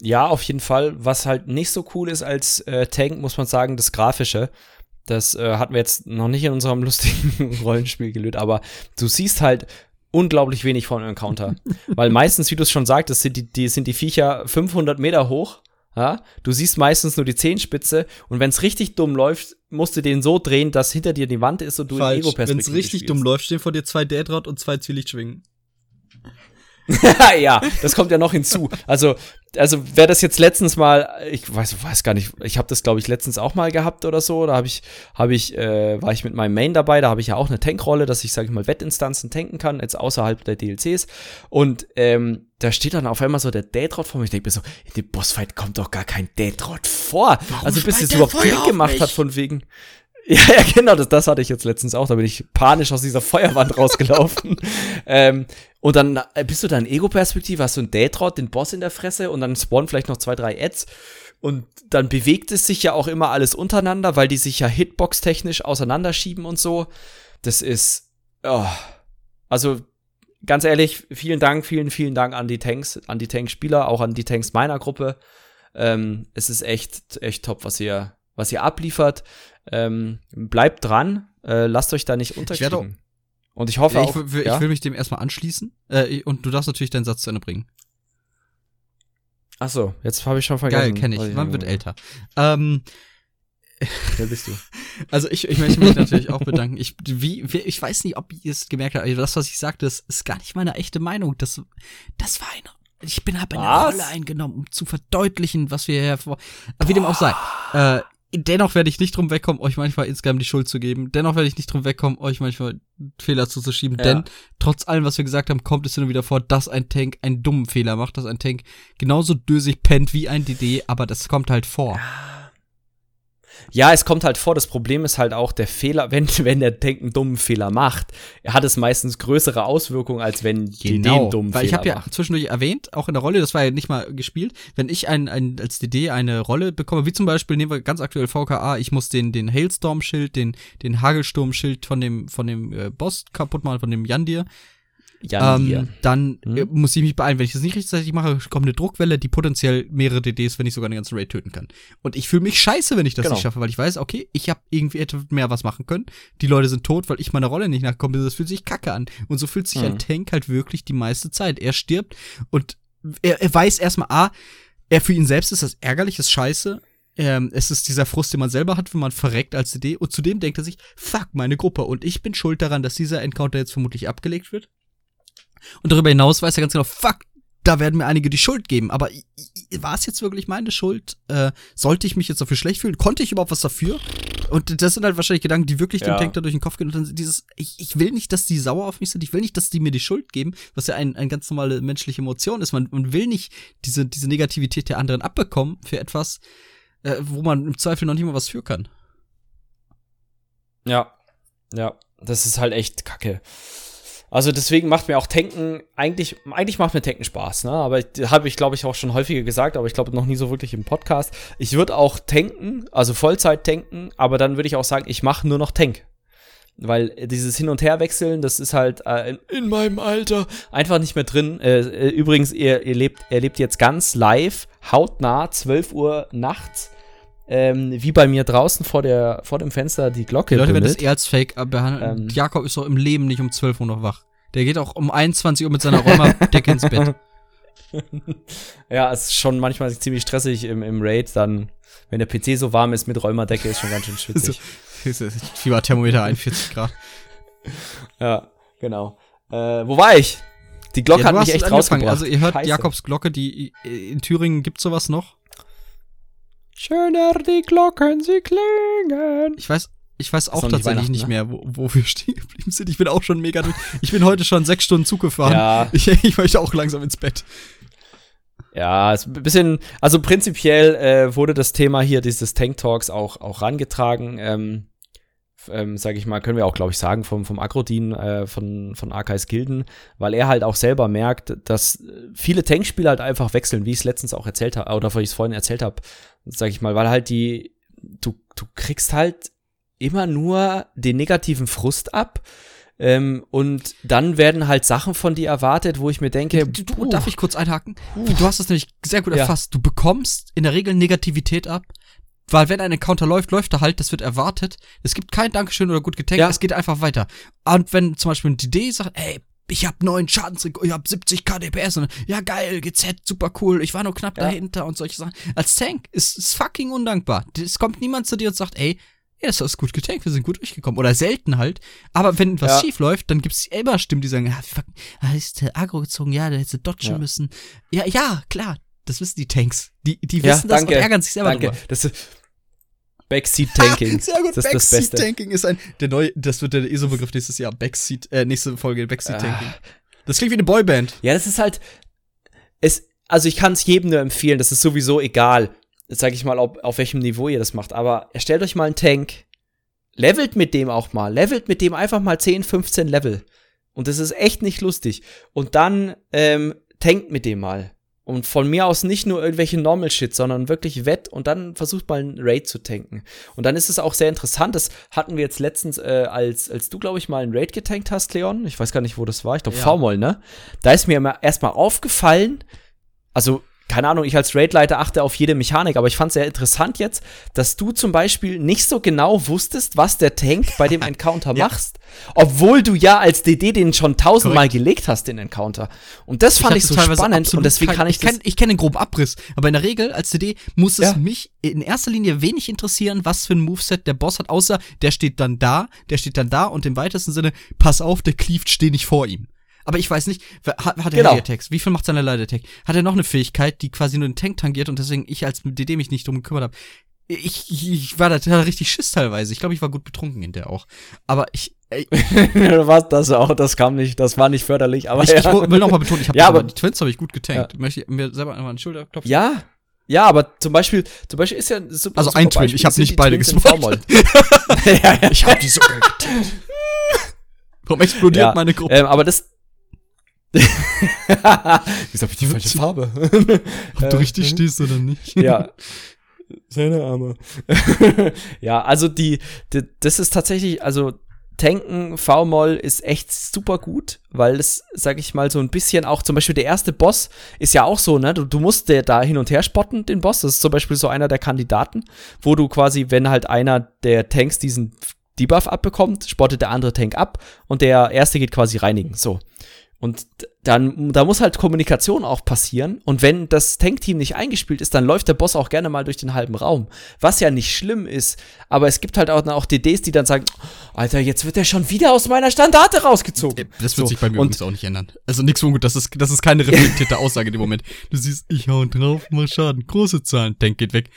Ja, auf jeden Fall. Was halt nicht so cool ist als äh, Tank, muss man sagen, das Grafische. Das äh, hatten wir jetzt noch nicht in unserem lustigen Rollenspiel gelöst, aber du siehst halt unglaublich wenig von Encounter. Weil meistens, wie du es schon sagtest, sind die, die, sind die Viecher 500 Meter hoch. Ja? Du siehst meistens nur die Zehenspitze und wenn es richtig dumm läuft, musst du den so drehen, dass hinter dir die Wand ist und du Falsch. in Ego-Perspektive Wenn es richtig spielst. dumm läuft, stehen vor dir zwei Deadrad und zwei Zwielichtschwingen. ja, das kommt ja noch hinzu. Also, also wer das jetzt letztens mal, ich weiß, weiß gar nicht, ich habe das glaube ich letztens auch mal gehabt oder so. Da habe ich, habe ich, äh, war ich mit meinem Main dabei. Da habe ich ja auch eine Tankrolle, dass ich sage ich mal Wettinstanzen tanken kann, jetzt außerhalb der DLCs. Und ähm, da steht dann auf einmal so der Deadrod vor mir. Ich denke mir so, in dem Bossfight kommt doch gar kein Deadrod vor. Warum also bis es überhaupt Klick gemacht hat von wegen Ja, ja, genau, das, das hatte ich jetzt letztens auch. Da bin ich panisch aus dieser Feuerwand rausgelaufen. ähm, und dann äh, bist du da in Ego-Perspektive, hast du einen Daytrot, den Boss in der Fresse und dann spawnen vielleicht noch zwei, drei Ads. Und dann bewegt es sich ja auch immer alles untereinander, weil die sich ja Hitbox-technisch auseinanderschieben und so. Das ist, oh. also ganz ehrlich, vielen Dank, vielen, vielen Dank an die Tanks, an die Tank-Spieler, auch an die Tanks meiner Gruppe. Ähm, es ist echt, echt top, was ihr, was ihr abliefert. Ähm, bleibt dran, äh, lasst euch da nicht unterkriegen. Und ich hoffe ja, auch, ich, will, ja? ich will mich dem erstmal anschließen. Äh, und du darfst natürlich deinen Satz zu Ende bringen. Ach so, jetzt habe ich schon vergessen. Geil, kenne ich. Man wird älter. Ähm, Wer bist du? Also ich, ich möchte mich natürlich auch bedanken. Ich, wie, ich weiß nicht, ob ihr es gemerkt habt, aber das, was ich sagte, das ist gar nicht meine echte Meinung. Das, das war eine. Ich bin habe eine? Rolle eingenommen, um zu verdeutlichen, was wir hier vor. Wie dem auch sei. Äh, dennoch werde ich nicht drum wegkommen, euch manchmal insgesamt die Schuld zu geben. Dennoch werde ich nicht drum wegkommen, euch manchmal Fehler zuzuschieben. Ja. Denn trotz allem, was wir gesagt haben, kommt es hin und wieder vor, dass ein Tank einen dummen Fehler macht, dass ein Tank genauso dösig pennt wie ein DD, aber das kommt halt vor. Ja, es kommt halt vor, das Problem ist halt auch der Fehler, wenn, wenn der Tank einen dummen Fehler macht, hat es meistens größere Auswirkungen, als wenn die den dummen Genau, weil ich Fehler habe ja zwischendurch erwähnt, auch in der Rolle, das war ja nicht mal gespielt, wenn ich ein, ein, als DD eine Rolle bekomme, wie zum Beispiel, nehmen wir ganz aktuell VKA, ich muss den, den Hailstorm-Schild, den, den Hagelsturm-Schild von dem, von dem äh, Boss kaputt machen, von dem Yandir, Jan hier. ähm, dann Hm? äh, muss ich mich beeilen. Wenn ich das nicht rechtzeitig mache, kommt eine Druckwelle, die potenziell mehrere DDs, wenn nicht sogar den ganzen Raid töten kann. Und ich fühle mich scheiße, wenn ich das Genau. nicht schaffe, weil ich weiß, okay, ich habe irgendwie etwas mehr was machen können. Die Leute sind tot, weil ich meiner Rolle nicht nachkomme. Das fühlt sich kacke an. Und so fühlt sich Mhm. ein Tank halt wirklich die meiste Zeit. Er stirbt und er, er weiß erstmal, A, er für ihn selbst ist das ärgerlich, ist scheiße. Ähm, es ist dieser Frust, den man selber hat, wenn man verreckt als CD. Und zudem denkt er sich, fuck, meine Gruppe. Und ich bin schuld daran, dass dieser Encounter jetzt vermutlich abgelegt wird. Und darüber hinaus weiß er ganz genau, fuck, da werden mir einige die Schuld geben. Aber war es jetzt wirklich meine Schuld? Äh, sollte ich mich jetzt dafür schlecht fühlen? Konnte ich überhaupt was dafür? Und das sind halt wahrscheinlich Gedanken, die wirklich Ja. dem Tank da durch den Kopf gehen. Und dann dieses, ich, ich will nicht, dass die sauer auf mich sind. Ich will nicht, dass die mir die Schuld geben, was ja ein, ein ganz normale menschliche Emotion ist. Man, man will nicht diese, diese Negativität der anderen abbekommen für etwas, äh, wo man im Zweifel noch nicht mal was für kann. Ja, ja, das ist halt echt kacke. Also deswegen macht mir auch Tanken, eigentlich, eigentlich macht mir Tanken Spaß, ne? Aber habe ich, glaube ich, auch schon häufiger gesagt, aber ich glaube noch nie so wirklich im Podcast. Ich würde auch tanken, also Vollzeit tanken, aber dann würde ich auch sagen, ich mache nur noch Tank. Weil dieses Hin- und Herwechseln, das ist halt äh, in, in meinem Alter einfach nicht mehr drin. Äh, äh, übrigens, ihr, ihr lebt, er lebt jetzt ganz live, hautnah, 12 Uhr nachts, ähm, wie bei mir draußen vor, der, vor dem Fenster die Glocke Die Leute werden das eher als Fake behandeln. Ähm. Jakob ist doch im Leben nicht um 12 Uhr noch wach. Der geht auch um 21 Uhr mit seiner Räumerdecke ins Bett. Ja, es ist schon manchmal ziemlich stressig im, im Raid, dann, wenn der PC so warm ist mit Räumerdecke, ist schon ganz schön schwitzig. Fieberthermometer 41 Grad. Ja, genau. Äh, wo war ich? Die Glocke Ja, hat mich echt rausgebracht. Also ihr hört Scheiße. Jakobs Glocke, die äh, in Thüringen gibt's sowas noch. Schöner die Glocken, sie klingen. Ich weiß, ich weiß auch nicht tatsächlich Weihnachten, nicht ne? mehr, wo, wo wir stehen geblieben sind. Ich bin auch schon mega durch. Ich bin heute schon sechs Stunden Zug gefahren. Ja, Ich, ich möchte auch langsam ins Bett. ja, ist ein bisschen, also prinzipiell äh, wurde das Thema hier dieses Tank Talks auch, auch rangetragen. Ähm, ähm, sag ich mal, können wir auch, glaube ich, sagen, vom, vom Agrodin äh, von, von Arkais Gilden, weil er halt auch selber merkt, dass äh, viele Tankspieler halt einfach wechseln, wie ich es letztens auch erzählt habe, oder wie ich es vorhin erzählt habe, sag ich mal, weil halt die, du, du kriegst halt immer nur den negativen Frust ab. Ähm, und dann werden halt Sachen von dir erwartet, wo ich mir denke, Du, du, darf ich kurz einhaken? Du hast das nämlich sehr gut Ja. erfasst. Du bekommst in der Regel Negativität ab, weil wenn ein Encounter läuft, läuft er halt, das wird erwartet. Es gibt kein Dankeschön oder gut getankt, Ja. es geht einfach weiter. Und wenn zum Beispiel ein DD sagt, ey, ich hab neun Schadensrekord, ich hab 70 KDPS und ja geil, GZ, super cool, ich war nur knapp Ja. dahinter und solche Sachen. Als Tank ist es fucking undankbar. Es kommt niemand zu dir und sagt, ey, ja, das ist gut getankt, wir sind gut durchgekommen. Oder selten halt. Aber wenn was Ja. schief läuft, dann gibt's immer Stimmen, die sagen, ja, fuck, ah, ist der Agro gezogen, ja, der hätte dodgen Ja. müssen. Ja, ja, klar, das wissen die Tanks. Die, die Ja, wissen das danke, und ärgern sich selber danke. drüber. Das ist Backseat Tanking. Sehr gut, Das ist das Beste. Tanking ist ein, der neue, das wird der ESO-Begriff nächstes Jahr. Backseat, äh, nächste Folge Backseat Tanking. Ah. Das klingt wie eine Boyband. Ja, das ist halt. Es, also ich kann es jedem nur empfehlen, das ist sowieso egal, sag ich mal, ob, auf welchem Niveau ihr das macht. Aber erstellt euch mal einen Tank, levelt mit dem auch mal. Levelt mit dem einfach mal 10, 15 Level. Und das ist echt nicht lustig. Und dann ähm, tankt mit dem mal. Und von mir aus nicht nur irgendwelche Normal Shit, sondern wirklich Wett und dann versucht mal einen Raid zu tanken. Und dann ist es auch sehr interessant, das hatten wir jetzt letztens, äh, als, als du, glaube ich, mal einen Raid getankt hast, Leon. Ich weiß gar nicht, wo das war. Ich glaube, ja. V-Moll, ne? Da ist mir erstmal aufgefallen, also keine Ahnung, ich als Raidleiter achte auf jede Mechanik, aber ich fand es sehr interessant jetzt, dass du zum Beispiel nicht so genau wusstest, was der Tank bei dem Encounter ja. machst, obwohl du ja als DD den schon tausendmal gelegt hast, den Encounter. Und das fand ich, ich so spannend und deswegen kann ich Ich kenne kenn den groben Abriss, aber in der Regel als DD muss es ja. mich in erster Linie wenig interessieren, was für ein Moveset der Boss hat, außer der steht dann da, der steht dann da und im weitesten Sinne, pass auf, der cleaved, steh nicht vor ihm. Aber ich weiß nicht, hat, hat er genau. Attacks? Wie viel macht seine Light Attack? Hat er noch eine Fähigkeit, die quasi nur den Tank tangiert und deswegen ich als DD mich nicht drum gekümmert habe? Ich, ich, ich war da, da richtig Schiss teilweise. Ich glaube, ich war gut betrunken in der auch. Aber ich, Was das auch, das kam nicht, das war nicht förderlich, aber ich, ja. ich will noch mal betonen, ich habe ja, aber die Twins habe ich gut getankt. Ja. Möchte ich mir selber einmal einen Schulter klopfen? Ja. Ja, aber zum Beispiel, zum Beispiel ist ja super, Also ein Twin, ich habe nicht beide ja, ja. Ich habe die sogar getankt. Warum explodiert meine Gruppe? Ähm, aber das, Wieso hab ich die falsche Farbe? Ob du richtig hm? stehst oder nicht? Ja. Seine Arme. ja, also die, die, das ist tatsächlich, also Tanken, V-Moll ist echt super gut, weil es, sag ich mal, so ein bisschen auch, zum Beispiel der erste Boss ist ja auch so, ne? Du, du musst der da hin und her spotten, den Boss. Das ist zum Beispiel so einer der Kandidaten, wo du quasi, wenn halt einer der Tanks diesen Debuff abbekommt, spottet der andere Tank ab und der erste geht quasi reinigen. So. Und dann, da muss halt Kommunikation auch passieren. Und wenn das Tankteam nicht eingespielt ist, dann läuft der Boss auch gerne mal durch den halben Raum. Was ja nicht schlimm ist. Aber es gibt halt auch, auch DDs, die dann sagen, Alter, jetzt wird er schon wieder aus meiner Standarte rausgezogen. Das wird so. sich bei mir und, übrigens auch nicht ändern. Also nichts ungut, das ist, das ist keine reflektierte Aussage in dem Moment. Du siehst, ich hau drauf, mach Schaden. Große Zahlen. Tank geht weg.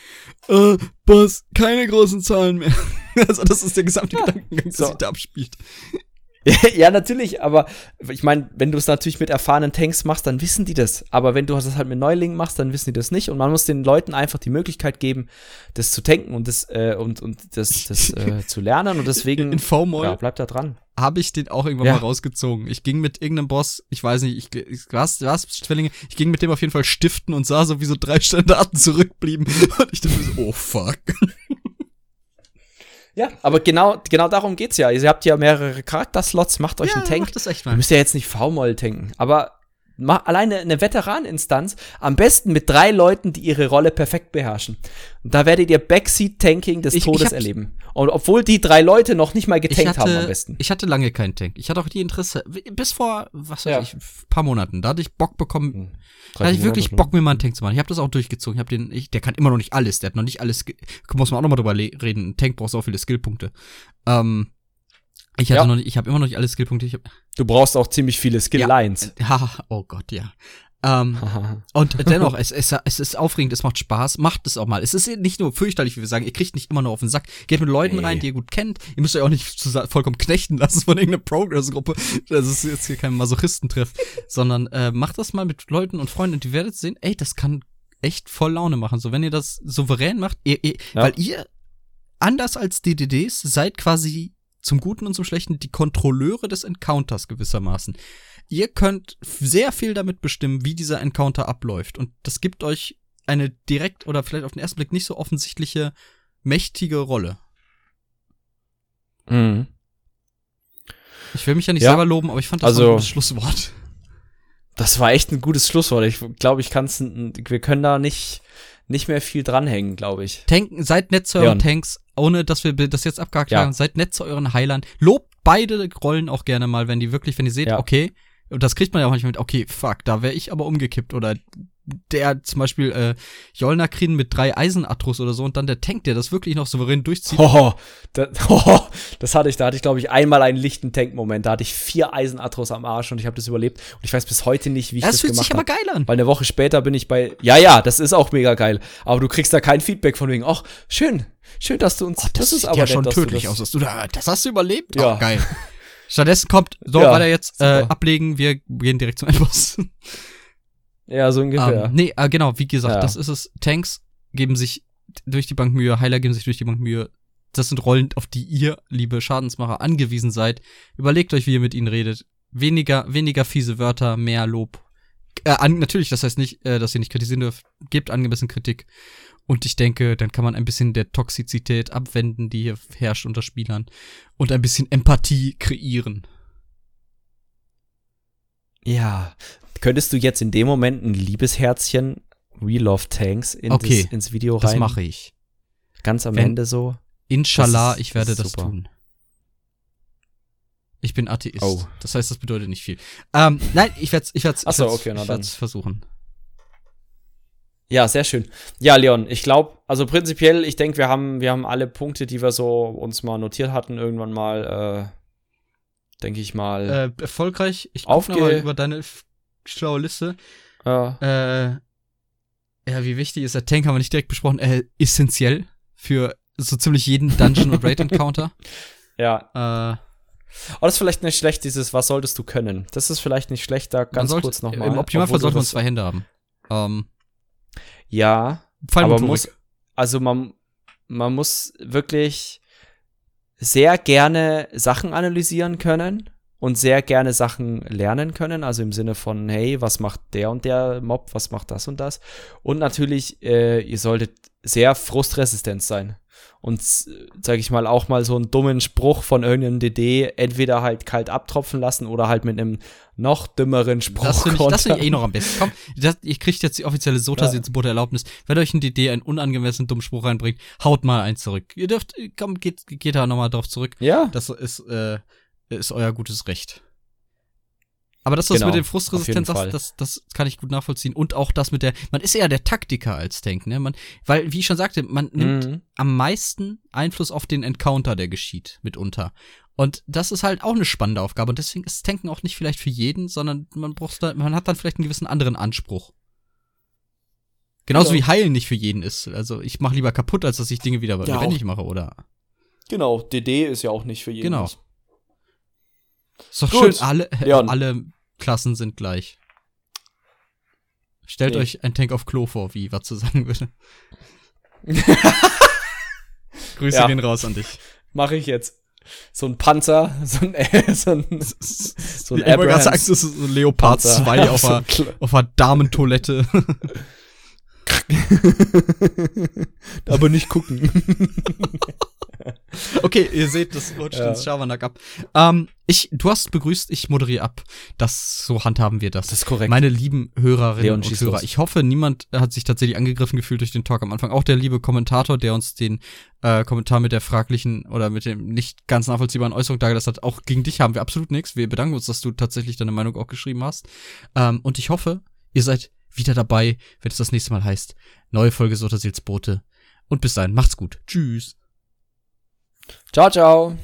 Äh, Boss, keine großen Zahlen mehr. also das ist der gesamte ja, Gedankengang, der so. sich da abspielt. ja, natürlich, aber ich meine, wenn du es natürlich mit erfahrenen Tanks machst, dann wissen die das. Aber wenn du das halt mit Neulingen machst, dann wissen die das nicht. Und man muss den Leuten einfach die Möglichkeit geben, das zu tanken und das, äh, und, und das, das äh, zu lernen. Und deswegen In v ja, bleibt da dran. Habe ich den auch irgendwann ja. mal rausgezogen. Ich ging mit irgendeinem Boss, ich weiß nicht, ich, ich was, was, Zwillinge, ich ging mit dem auf jeden Fall stiften und sah so, wie so drei Standarten zurückblieben. Und ich dachte so, oh fuck. Ja, aber genau, genau darum geht's ja. Ihr habt ja mehrere Charakterslots, macht euch ja, einen Tank. Macht das echt mal. Ihr müsst ja jetzt nicht V-Moll tanken. Aber alleine eine Veteraninstanz, am besten mit drei Leuten, die ihre Rolle perfekt beherrschen. Und da werdet ihr Backseat-Tanking des ich, Todes ich erleben. Und obwohl die drei Leute noch nicht mal getankt hatte, haben am besten. Ich hatte lange keinen Tank. Ich hatte auch die Interesse, bis vor, was weiß ja. ich, paar Monaten. Da hatte ich Bock bekommen, hm. da hatte ich wirklich Bock, mir mal einen Tank zu machen. Ich habe das auch durchgezogen. Ich habe den, ich, der kann immer noch nicht alles. Der hat noch nicht alles, muss man auch noch mal drüber reden. Ein Tank braucht so viele Skillpunkte. Ähm, ich hatte ja. noch nicht, ich habe immer noch nicht alle Skillpunkte. Ich hab, du brauchst auch ziemlich viele Skill-Lines. Ja, oh Gott, ja. Ähm, und dennoch, es, es, es ist aufregend, es macht Spaß, macht es auch mal. Es ist nicht nur fürchterlich, wie wir sagen, ihr kriegt nicht immer nur auf den Sack. Geht mit Leuten nee. rein, die ihr gut kennt. Ihr müsst euch auch nicht vollkommen knechten lassen von irgendeiner Progress-Gruppe. Das ist jetzt hier kein Masochistin-Treff. sondern äh, macht das mal mit Leuten und Freunden und ihr werdet sehen, ey, das kann echt voll Laune machen. So, wenn ihr das souverän macht, ihr, ihr, ja. weil ihr anders als DDDs seid quasi zum Guten und zum Schlechten die Kontrolleure des Encounters gewissermaßen. Ihr könnt sehr viel damit bestimmen, wie dieser Encounter abläuft. Und das gibt euch eine direkt oder vielleicht auf den ersten Blick nicht so offensichtliche, mächtige Rolle. Mhm. Ich will mich ja nicht ja. selber loben, aber ich fand das also, ein gutes Schlusswort. Das war echt ein gutes Schlusswort. Ich glaube, ich kann es, wir können da nicht, nicht mehr viel dranhängen, glaube ich. Tanken, seid nett zu euren. Tanks, ohne dass wir das jetzt abgehakt ja. haben. Seid nett zu euren Heilern. Lobt beide Rollen auch gerne mal, wenn die wirklich, wenn ihr seht, ja. okay, und das kriegt man ja auch manchmal mit, okay, fuck, da wäre ich aber umgekippt oder der zum Beispiel äh, Jolnakrin mit drei Eisenatros oder so und dann der Tank, der das wirklich noch souverän durchzieht. Oh, das, oh, das hatte ich, da hatte ich glaube ich einmal einen lichten Tank-Moment, da hatte ich vier Eisenatros am Arsch und ich habe das überlebt und ich weiß bis heute nicht, wie ich das, das gemacht habe. Das fühlt sich aber geil an. Weil eine Woche später bin ich bei, ja, ja, das ist auch mega geil, aber du kriegst da kein Feedback von wegen, ach, schön, schön, dass du uns, oh, das, das ist aber ja schon nett, tödlich aus, dass du da, das hast du überlebt? Ja. Oh, geil. Stattdessen kommt, so, ja, weiter jetzt, äh, ablegen, wir gehen direkt zum Endboss. Ja, so ungefähr. Ähm, nee, äh, genau, wie gesagt, ja. das ist es. Tanks geben sich durch die Bank Mühe, Heiler geben sich durch die Bank Mühe. das sind Rollen, auf die ihr, liebe Schadensmacher, angewiesen seid. Überlegt euch, wie ihr mit ihnen redet. Weniger, weniger fiese Wörter, mehr Lob. Äh, an, natürlich, das heißt nicht, äh, dass ihr nicht kritisieren dürft. Gebt angemessen Kritik. Und ich denke, dann kann man ein bisschen der Toxizität abwenden, die hier herrscht unter Spielern. Und ein bisschen Empathie kreieren. Ja. Könntest du jetzt in dem Moment ein Liebesherzchen We Love Tanks in Okay, das, ins Video rein? Das mache ich. Ganz am Wenn- Ende so. Inshallah, ist- ich werde das super. tun. Ich bin Atheist. Oh. Das heißt, das bedeutet nicht viel. Ähm, nein, ich werde es ich werd's, ich so, werd's, okay, ich werd's versuchen. Ja, sehr schön. Ja, Leon, ich glaube, also prinzipiell, ich denke, wir haben, wir haben alle Punkte, die wir so uns mal notiert hatten, irgendwann mal, äh, denke ich mal. Äh, erfolgreich. Ich gucke nochmal über deine schlaue Liste. Äh, Äh, ja, wie wichtig ist der Tank, haben wir nicht direkt besprochen. Äh, essentiell für so ziemlich jeden Dungeon und Raid Encounter. ja. Äh, Aber das ist vielleicht nicht schlecht, dieses, was solltest du können? Das ist vielleicht nicht schlecht, da man ganz sollte, kurz nochmal. Im Optimalfall sollte man zwei Hände haben. Ähm, Ja, aber Fallmotorik. muss, also man, man muss wirklich sehr gerne Sachen analysieren können und sehr gerne Sachen lernen können. Also im Sinne von, hey, was macht der und der Mob, was macht das und das. Und natürlich, äh, ihr solltet sehr frustresistent sein. Und, sag ich mal, auch mal so einen dummen Spruch von irgendeinem DD entweder halt kalt abtropfen lassen oder halt mit einem noch dümmeren Spruch. Das finde ich, das find ich eh noch am besten. Komm, das, ihr kriegt jetzt die offizielle sota Ja. Wenn euch ein DD einen unangemessenen dummen Spruch reinbringt, haut mal einen zurück. Ihr dürft, komm, geht, geht da nochmal drauf zurück. Ja, Das ist, äh, ist euer gutes Recht. Aber das, was Genau, mit den auf Frustresistenz sagst, das, das kann ich gut nachvollziehen. Und auch das mit der, man ist eher der Taktiker als Tank, ne? Man, weil, wie ich schon sagte, man nimmt Mhm. am meisten Einfluss auf den Encounter, der geschieht, mitunter. Und das ist halt auch eine spannende Aufgabe. Und deswegen ist Tanken auch nicht vielleicht für jeden, sondern man braucht da, man hat dann vielleicht einen gewissen anderen Anspruch. Genauso Genau. wie Heilen nicht für jeden ist. Also ich mache lieber kaputt, als dass ich Dinge wieder Ja, lebendig mache, oder? Genau, DD ist ja auch nicht für jeden. Genau. Ist doch Gut. schön, alle, Leon. alle Klassen sind gleich. Stellt Nee. euch ein Tank auf Klo vor, wie Watze sagen würde. Grüße Ja. gehen raus an dich. Mache ich jetzt. So ein Panzer, so ein, äh, so ein, so ein Abrahams ist so ein Leopard Panzer. 2 auf So einer ein Kle- auf einer Damentoilette. Aber nicht gucken. okay, ihr seht, das rutscht Ja. ins Schabernack ab. Ähm, ich, du hast begrüßt, ich moderiere ab. Das, so handhaben wir das. Das ist korrekt. Meine lieben Hörerinnen Leon, und Hörer, los. ich hoffe, niemand hat sich tatsächlich angegriffen gefühlt durch den Talk am Anfang. Auch der liebe Kommentator, der uns den äh, Kommentar mit der fraglichen oder mit dem nicht ganz nachvollziehbaren Äußerung dargelassen hat. Auch gegen dich haben wir absolut nichts. Wir bedanken uns, dass du tatsächlich deine Meinung auch geschrieben hast. Ähm, und ich hoffe, ihr seid wieder dabei, wenn es das nächste Mal heißt. Neue Folge Sotterseelsbote. Und bis dahin, macht's gut. Tschüss. Ciao, ciao.